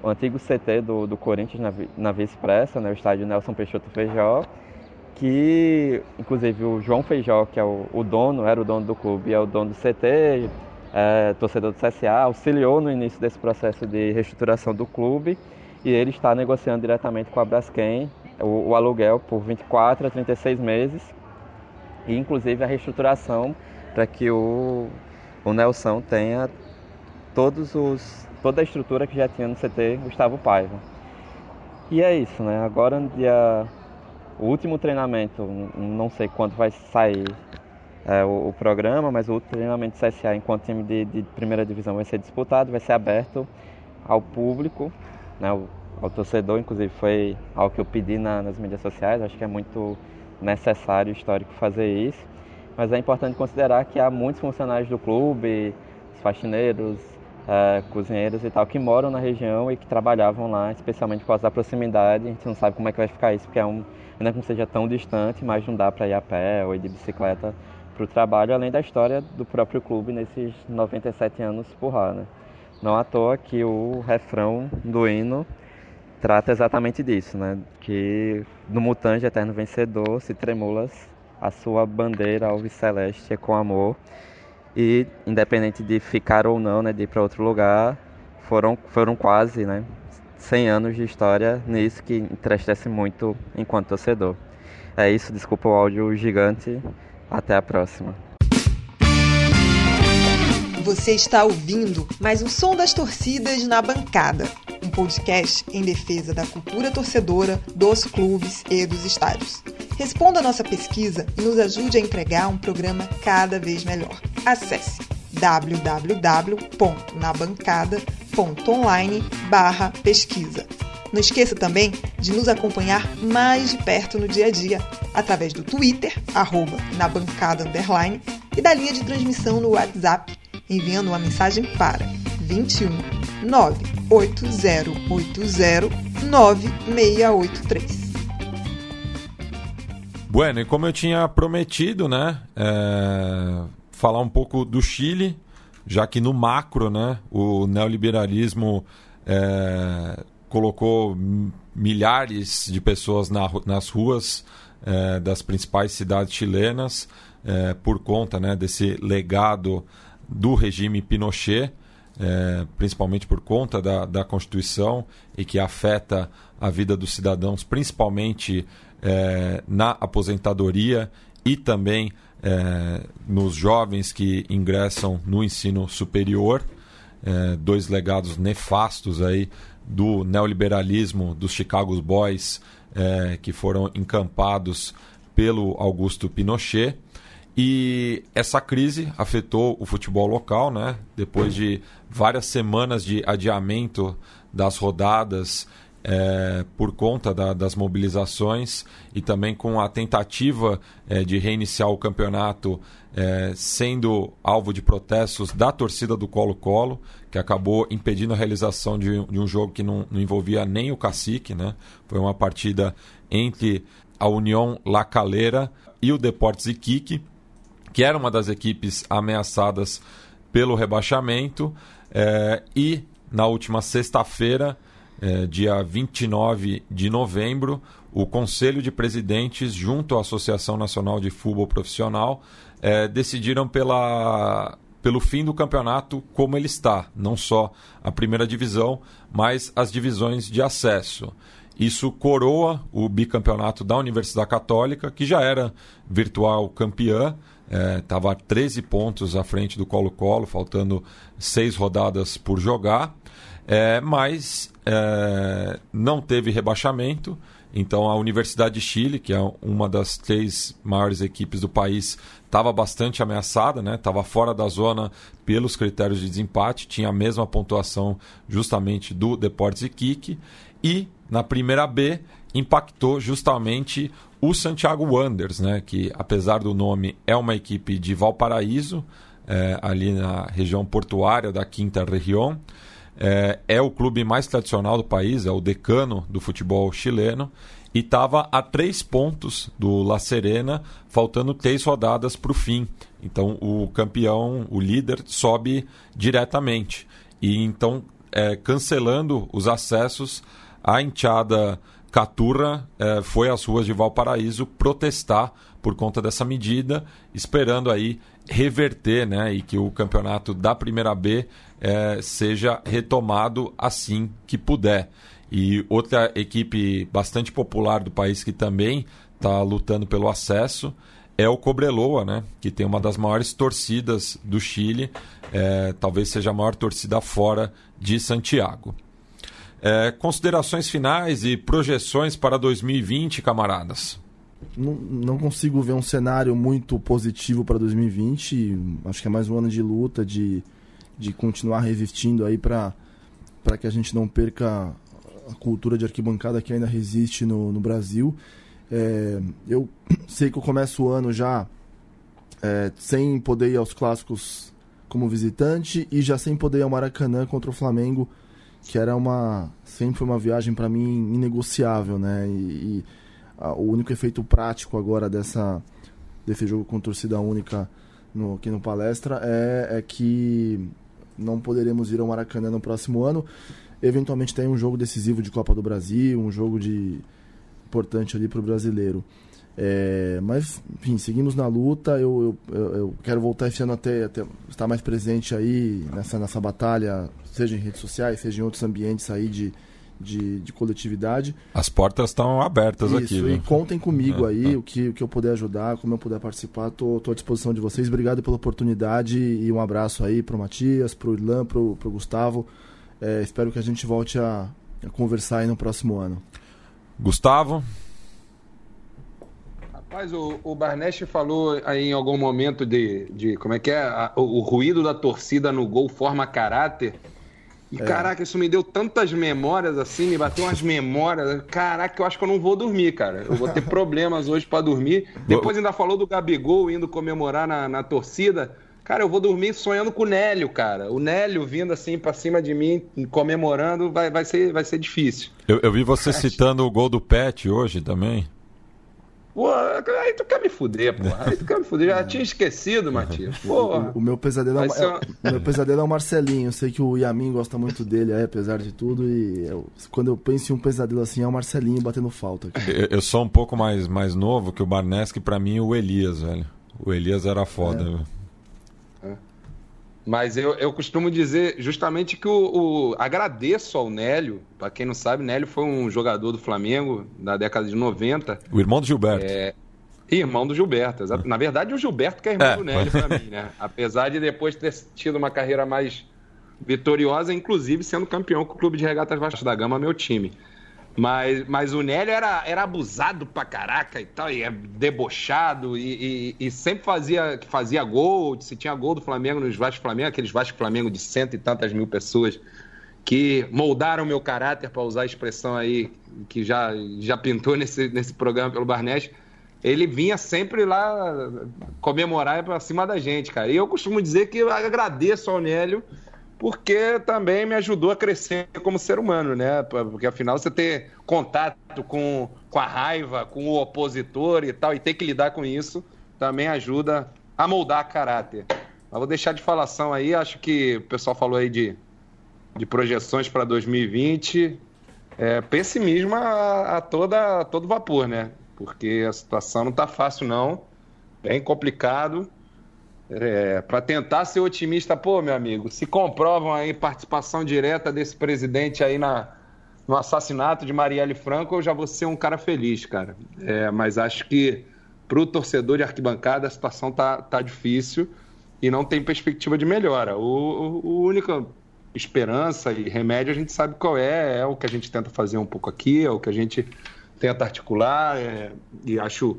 antigo CT do, do Corinthians na, na Via Expressa, né, o estádio Nelson Peixoto Feijó, que inclusive o João Feijó, que é o, o dono, era o dono do clube, é o dono do CT, é, torcedor do CSA, auxiliou no início desse processo de reestruturação do clube e ele está negociando diretamente com a Braskem o, o aluguel por 24 a 36 meses e inclusive a reestruturação para que o, o Nelson tenha todos os, toda a estrutura que já tinha no CT Gustavo Paiva. E é isso, né? Agora dia o último treinamento, não sei quando vai sair é, o, o, programa, mas o treinamento do CSA enquanto time de, de, primeira divisão vai ser disputado, vai ser aberto ao público, né, ao, ao torcedor, inclusive foi algo que eu pedi na, nas mídias sociais, acho que é muito necessário histórico fazer isso, mas é importante considerar que há muitos funcionários do clube, faxineiros, é, cozinheiros e tal, que moram na região e que trabalhavam lá, especialmente por causa da proximidade. A gente não sabe como é que vai ficar isso, porque é um, ainda que não seja tão distante, mas não dá para ir a pé ou ir de bicicleta para o trabalho, além da história do próprio clube nesses 97 anos por lá. Né? Não à toa que o refrão do hino trata exatamente disso, né? que no Mutange Eterno Vencedor se tremulas a sua bandeira alves celeste é com amor e independente de ficar ou não, né, de ir para outro lugar, foram, foram quase, né, 100 anos de história nisso que entristece muito enquanto torcedor. É isso, desculpa o áudio gigante. Até a próxima. Você está ouvindo mais um som das torcidas na bancada, um podcast em defesa da cultura torcedora, dos clubes e dos estádios. Responda a nossa pesquisa e nos ajude a entregar um programa cada vez melhor. Acesse www.nabancada.online/pesquisa. Não esqueça também de nos acompanhar mais de perto no dia a dia, através do Twitter, arroba, na bancada underline, e da linha de transmissão no WhatsApp enviando uma mensagem para 21 98080 9683. Bueno, e como eu tinha prometido, né, é, falar um pouco do Chile, já que no macro, né, o neoliberalismo é, colocou milhares de pessoas na, nas ruas é, das principais cidades chilenas é, por conta né, desse legado do regime Pinochet, é, principalmente por conta da, da Constituição e que afeta a vida dos cidadãos, principalmente é, na aposentadoria e também é, nos jovens que ingressam no ensino superior. É, dois legados nefastos aí do neoliberalismo dos Chicago Boys é, que foram encampados pelo Augusto Pinochet. E essa crise afetou o futebol local, né? Depois de várias semanas de adiamento das rodadas é, por conta da, das mobilizações e também com a tentativa é, de reiniciar o campeonato é, sendo alvo de protestos da torcida do Colo-Colo, que acabou impedindo a realização de, de um jogo que não, não, envolvia nem o cacique. Né? Foi uma partida entre a União La Calera e o Deportes Iquique que era uma das equipes ameaçadas pelo rebaixamento. É, e na última sexta-feira, é, dia 29 de novembro, o Conselho de Presidentes, junto à Associação Nacional de Futebol Profissional, é, decidiram pela, pelo fim do campeonato como ele está, não só a primeira divisão, mas as divisões de acesso. Isso coroa o bicampeonato da Universidade Católica, que já era virtual campeã, estava é, 13 pontos à frente do Colo-Colo, faltando seis rodadas por jogar, é, mas é, não teve rebaixamento. Então a Universidade de Chile, que é uma das três maiores equipes do país, estava bastante ameaçada, estava né? fora da zona pelos critérios de desempate, tinha a mesma pontuação justamente do Deportes Iquique. E na primeira B impactou justamente o Santiago Wanderers, né, que apesar do nome é uma equipe de Valparaíso, é, ali na região portuária da Quinta Região. É, é, o clube mais tradicional do país, é o decano do futebol chileno, e estava a três pontos do La Serena, faltando três rodadas para o fim. Então o campeão, o líder, sobe diretamente. E então, é, cancelando os acessos, a enteada Caturra eh, foi às ruas de Valparaíso protestar por conta dessa medida, esperando aí reverter né, e que o campeonato da Primeira B eh, seja retomado assim que puder. E outra equipe bastante popular do país que também está lutando pelo acesso é o Cobreloa, né, que tem uma das maiores torcidas do Chile, eh, talvez seja a maior torcida fora de Santiago. É, considerações finais e projeções para 2020, camaradas? Não, não, consigo ver um cenário muito positivo para 2020. Acho que é mais um ano de luta, de, de continuar resistindo aí para que a gente não perca a cultura de arquibancada que ainda resiste no, no Brasil. É, eu [clears throat] sei que eu começo o ano já é, sem poder ir aos clássicos como visitante e já sem poder ir ao Maracanã contra o Flamengo que era uma sempre foi uma viagem para mim inegociável, né? E, e o único efeito prático agora dessa desse jogo com torcida única no, aqui no palestra é, é que não poderemos ir ao Maracanã no próximo ano. Eventualmente tem um jogo decisivo de Copa do Brasil, um jogo de importante ali para o brasileiro. É, mas, enfim, seguimos na luta. Eu, eu, eu, quero voltar esse ano até, até estar mais presente aí nessa, nessa batalha, seja em redes sociais, seja em outros ambientes aí de, de, de coletividade. As portas estão abertas Isso, aqui. E viu? contem comigo [laughs] aí, o que, o que eu puder ajudar, como eu puder participar, tô, tô à disposição de vocês. Obrigado pela oportunidade e um abraço aí pro Matias, pro Irlan, pro, pro Gustavo. É, espero que a gente volte a, a conversar aí no próximo ano. Gustavo? Rapaz, o, o Barnett falou aí em algum momento de, de como é que é? A- o, o ruído da torcida no gol forma caráter. E caraca, isso me deu tantas memórias assim, me bateu umas memórias. Caraca, eu acho que eu não vou dormir, cara. Eu vou ter [laughs] problemas hoje pra dormir. Depois ainda falou do Gabigol indo comemorar na, na torcida. Cara, eu vou dormir sonhando com o Nélio, cara. O Nélio vindo assim pra cima de mim, comemorando, vai, vai, ser, vai ser difícil. Eu, eu vi você citando o gol do Pet hoje também. Pô, aí tu quer me fuder, pô. Aí tu quer me fuder. Já [laughs] tinha esquecido, Matias. Porra. O, o meu pesadelo é, ser é- uma- o meu pesadelo é o Marcelinho. Eu sei que o Yamin gosta muito dele, aí, apesar de tudo. E eu- quando eu penso em um pesadelo assim, é o Marcelinho batendo falta. cara. Eu, eu sou um pouco mais, mais novo que o Barneschi, pra mim o Elias, velho. O Elias era foda. velho. Mas eu, eu costumo dizer justamente que o, o- agradeço ao Nélio. Pra quem não sabe, Nélio foi um jogador do Flamengo da década de 90. O irmão do Gilberto. É, irmão do Gilberto. exato. Na verdade, o Gilberto que é irmão É. do Nélio pra mim, né? [laughs] Apesar de depois ter tido uma carreira mais vitoriosa, inclusive sendo campeão com o Clube de Regatas Vasco da Gama, meu time. Mas, mas o Nélio era, era abusado pra caraca e tal, e é debochado, e, e- e sempre fazia, fazia gol. Se tinha gol do Flamengo nos Vasco Flamengo, aqueles Vasco Flamengo de cento e tantas mil pessoas que moldaram meu caráter, para usar a expressão aí que já, já pintou nesse, nesse programa pelo Barnett. Ele vinha sempre lá comemorar pra cima da gente, cara. E eu costumo dizer que agradeço ao Nélio porque também me ajudou a crescer como ser humano, né? Porque afinal você ter contato com, com a raiva, com o opositor e tal, e ter que lidar com isso, também ajuda a moldar caráter. Mas vou deixar de falação aí, acho que o pessoal falou aí de, de projeções para 2020. É, pessimismo a, a toda, a todo vapor, né? Porque a situação não tá fácil, não. Bem complicado. É, para tentar ser otimista, pô, meu amigo, se comprovam aí participação direta desse presidente aí na, no assassinato de Marielle Franco, eu já vou ser um cara feliz, cara. É, mas acho que para o torcedor de arquibancada a situação tá, tá difícil e não tem perspectiva de melhora. O, o, o única esperança e remédio a gente sabe qual é, é o que a gente tenta fazer um pouco aqui, é o que a gente tenta articular é, e acho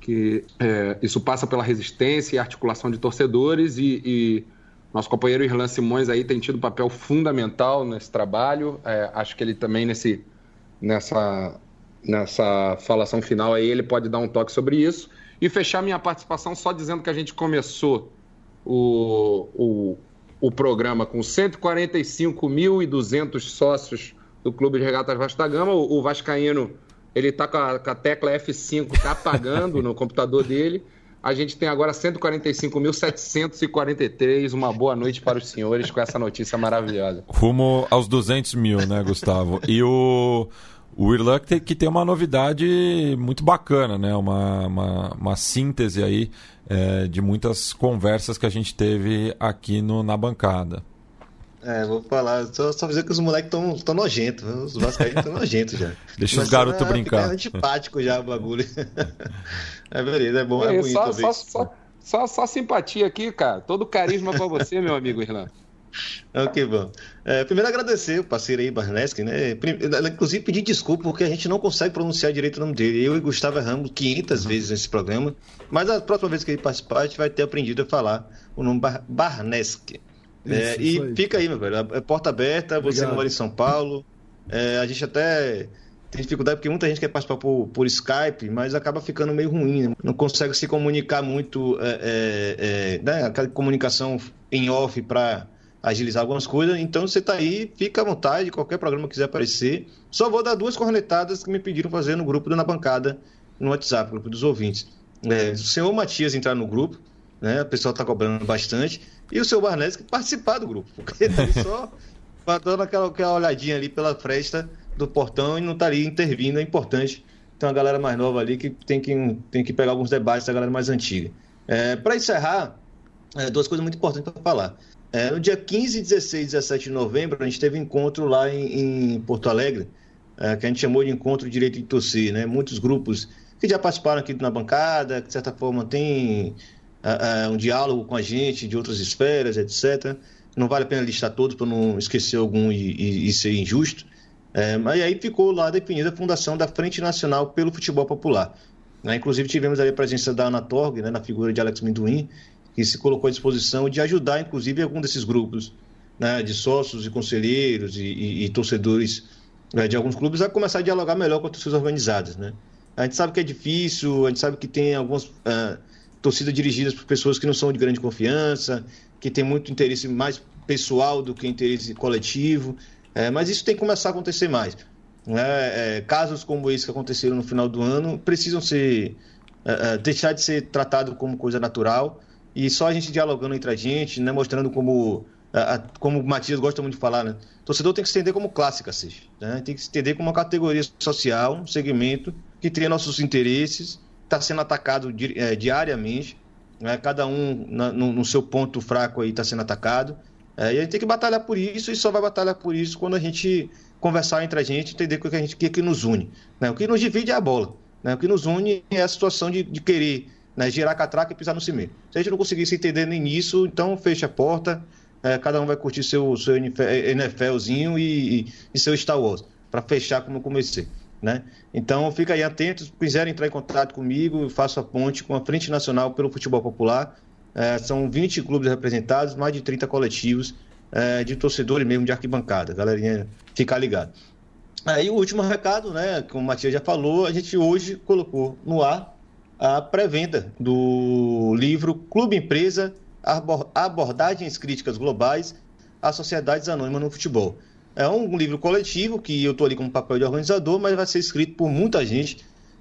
que é, isso passa pela resistência e articulação de torcedores e, e nosso companheiro Irlan Simões aí tem tido um papel fundamental nesse trabalho. É, acho que ele também nesse, nessa, nessa falação final aí ele pode dar um toque sobre isso e fechar minha participação só dizendo que a gente começou o, o, o programa com 145.200 sócios do Clube de Regatas Vasco da Gama. O, o Vascaíno ele tá com a, com a tecla F5 tá apagando [laughs] no computador dele. A gente tem agora 145.743. Uma boa noite para os senhores com essa notícia maravilhosa. Rumo aos 200 mil, né, Gustavo? E o, o Irlan que tem, uma novidade muito bacana, né? Uma, uma, uma síntese aí é, de muitas conversas que a gente teve aqui no, na bancada. É, vou falar, só, só dizer que os moleques estão tão nojentos, os vascaínos estão nojentos já. [laughs] Deixa os Começando garotos a brincar. ficar antipático já o bagulho. [laughs] É beleza, é bom, é, É, bonito só, só, só, só, só simpatia aqui, cara. Todo carisma para você, meu amigo Irlan. [laughs] É, que bom. É, primeiro agradecer o parceiro aí, Barneski, né? Inclusive pedir desculpa porque a gente não consegue pronunciar direito o nome dele. Eu e Gustavo erramos 500 vezes nesse programa, mas a próxima vez que ele participar, a gente vai ter aprendido a falar o nome Bar Barneski. É, Isso, e aí. fica aí, meu velho. É porta aberta, você não mora em São Paulo. É, a gente até tem dificuldade porque muita gente quer participar por, por Skype, mas acaba ficando meio ruim. né? Não consegue se comunicar muito, é, é, é, né? aquela comunicação em off para agilizar algumas coisas. Então você tá aí, fica à vontade, qualquer programa que quiser aparecer. Só vou dar duas cornetadas que me pediram fazer no grupo da Na Bancada, no WhatsApp, grupo dos ouvintes. É, o senhor Matias entrar no grupo, né? O pessoal tá cobrando bastante. E o seu Barnes que participar do grupo, porque ele tá só [laughs] dando aquela, aquela olhadinha ali pela fresta do portão e não tá ali intervindo, é importante. Tem uma galera mais nova ali que tem que, tem que pegar alguns debates da galera mais antiga. É, para encerrar, é, duas coisas muito importantes para falar. É, no dia 15, 16 e 17 de novembro, a gente teve um encontro lá em, em Porto Alegre, é, que a gente chamou de Encontro Direito de Torcer. Né? Muitos grupos que já participaram aqui na bancada, que de certa forma tem um diálogo com a gente de outras esferas, etc. Não vale a pena listar todos para não esquecer algum e, e, e ser injusto. É, mas aí ficou lá definida a fundação da Frente Nacional pelo Futebol Popular. Né? Inclusive tivemos ali a presença da Ana Torg, né, na figura de Alex Minduim, que se colocou à disposição de ajudar, inclusive, algum desses grupos né, de sócios e conselheiros e, e, e torcedores né, de alguns clubes a começar a dialogar melhor com as torcidas organizadas. Né? A gente sabe que é difícil, a gente sabe que tem algumas uh, torcidas dirigidas por pessoas que não são de grande confiança, que tem muito interesse mais pessoal do que interesse coletivo, é, mas isso tem que começar a acontecer mais. É, é, casos como esse que aconteceram no final do ano precisam ser é, é, deixar de ser tratado como coisa natural e só a gente dialogando entre a gente, né, mostrando como como o Matias gosta muito de falar, né? Torcedor tem que se entender como classe, cacete. Né? Tem que se entender como uma categoria social, um segmento que tem nossos interesses, está sendo atacado é, diariamente, né? cada um na, no, no, seu ponto fraco aí está sendo atacado. É, e a gente tem que batalhar por isso e só vai batalhar por isso quando a gente conversar entre a gente, entender o que, a gente, o que, que nos une. Né? O que nos divide é a bola. Né? O que nos une é a situação de, de querer né? girar catraca e pisar no cimento. Se a gente não conseguir se entender nem nisso, então fecha a porta, é, cada um vai curtir seu, seu NFLzinho e, e, e seu Star Wars, para fechar como eu comecei. Né? Então, fica aí atento, se quiserem entrar em contato comigo, faço a ponte com a Frente Nacional pelo Futebol Popular. É, são 20 clubes representados, mais de 30 coletivos é, de torcedores mesmo de arquibancada. Galerinha, ficar ligado. Aí o último recado, né, como o Matias já falou, a gente hoje colocou no ar a pré-venda do livro Clube Empresa Abordagens Críticas Globais às Sociedades Anônimas no Futebol. É um livro coletivo que eu estou ali como papel de organizador, mas vai ser escrito por muita gente,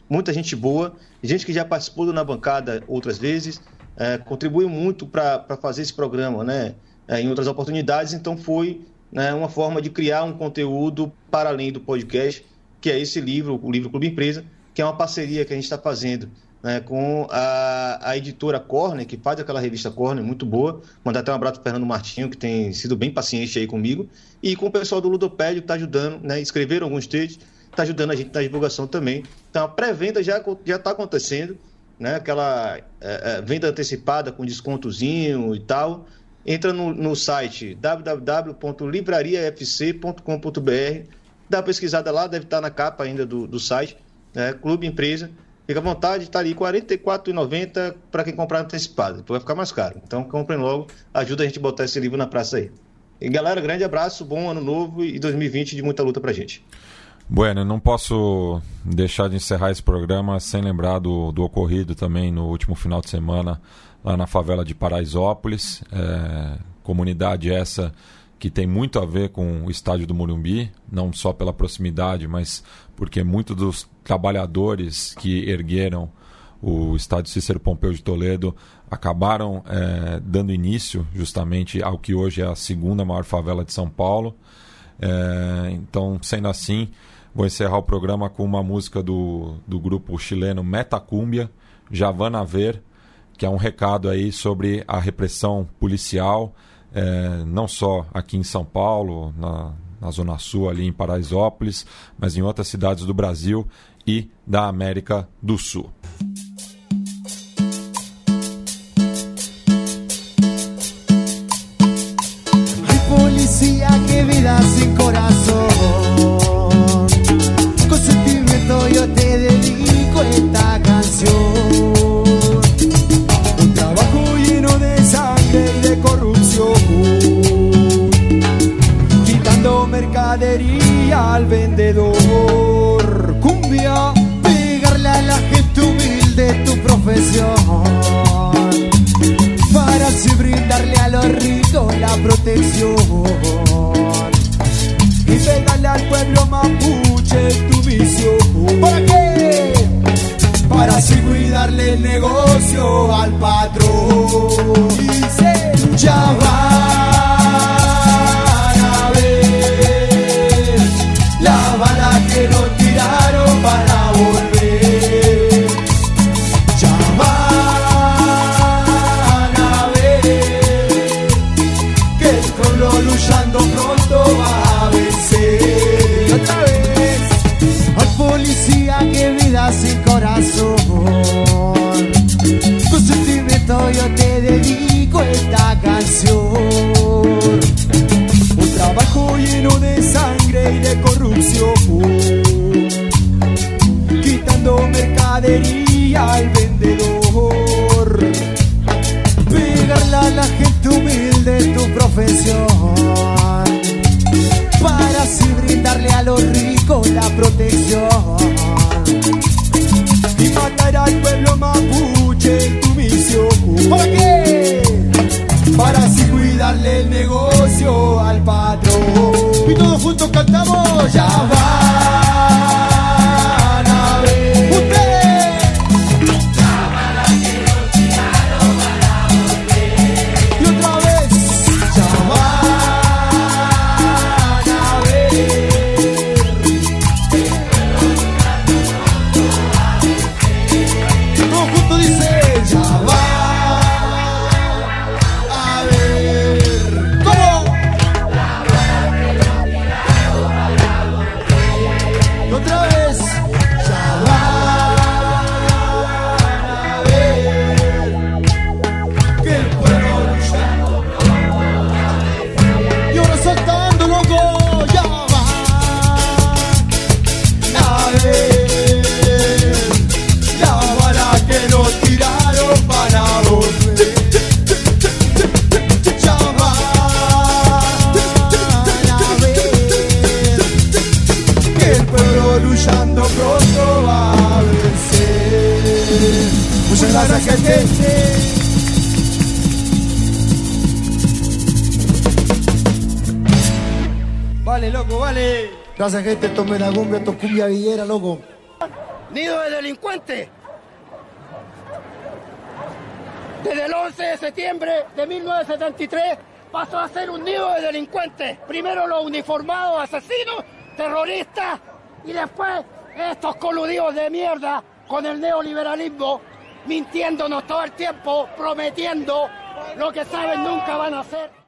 muita gente boa, gente que já participou na bancada outras vezes, é, contribuiu muito para fazer esse programa né, é, em outras oportunidades, então foi né, uma forma de criar um conteúdo para além do podcast, que é esse livro, o livro Clube Empresa, que é uma parceria que a gente está fazendo né, com a, a, editora Corner, que faz aquela revista Corner, muito boa. Mandar até um abraço para Fernando Martinho, que tem sido bem paciente aí comigo. E com o pessoal do Ludopédio, está ajudando, né, escreveram alguns textos, está ajudando a gente na divulgação também. Então, a pré-venda já está acontecendo, né, aquela é, é, venda antecipada com descontozinho e tal. Entra no, no site www.livrariafc.com.br, dá uma pesquisada lá, deve estar na capa ainda do, do site, né, Clube Empresa Fica à vontade, está ali R$ 44,90 para quem comprar antecipado. Depois vai ficar mais caro. Então comprem logo, ajuda a gente a botar esse livro na praça aí. E galera, grande abraço, bom ano novo e 2020 de muita luta pra gente. Bueno, não posso deixar de encerrar esse programa sem lembrar do, do ocorrido também no último final de semana lá na favela de Paraisópolis. É, comunidade essa que tem muito a ver com o estádio do Morumbi, não só pela proximidade, mas porque muitos dos trabalhadores que ergueram o estádio Cícero Pompeu de Toledo acabaram é, dando início justamente ao que hoje é a segunda maior favela de São Paulo. É, então, sendo assim, vou encerrar o programa com uma música do, do grupo chileno Metacumbia, Javana Ver, que é um recado aí sobre a repressão policial é, não só aqui em São Paulo, na, na Zona Sul, ali em Paraisópolis, mas em outras cidades do Brasil e da América do Sul. Que vida. Al vendedor. Cumbia, pegarle a la gente humilde tu profesión. Para así brindarle a los ricos la protección. Y pegarle al pueblo mapuche tu misión. ¿Para qué? Para así cuidarle el negocio al patrón. Georgia. pasa, gente? Esto la Menagumbia, esto es cumbia villera, loco. Nido de delincuentes. Desde el 11 de septiembre de 1973 pasó a ser un nido de delincuentes. Primero los uniformados, asesinos, terroristas y después estos coludidos de mierda con el neoliberalismo, mintiéndonos todo el tiempo, prometiendo lo que saben nunca van a hacer.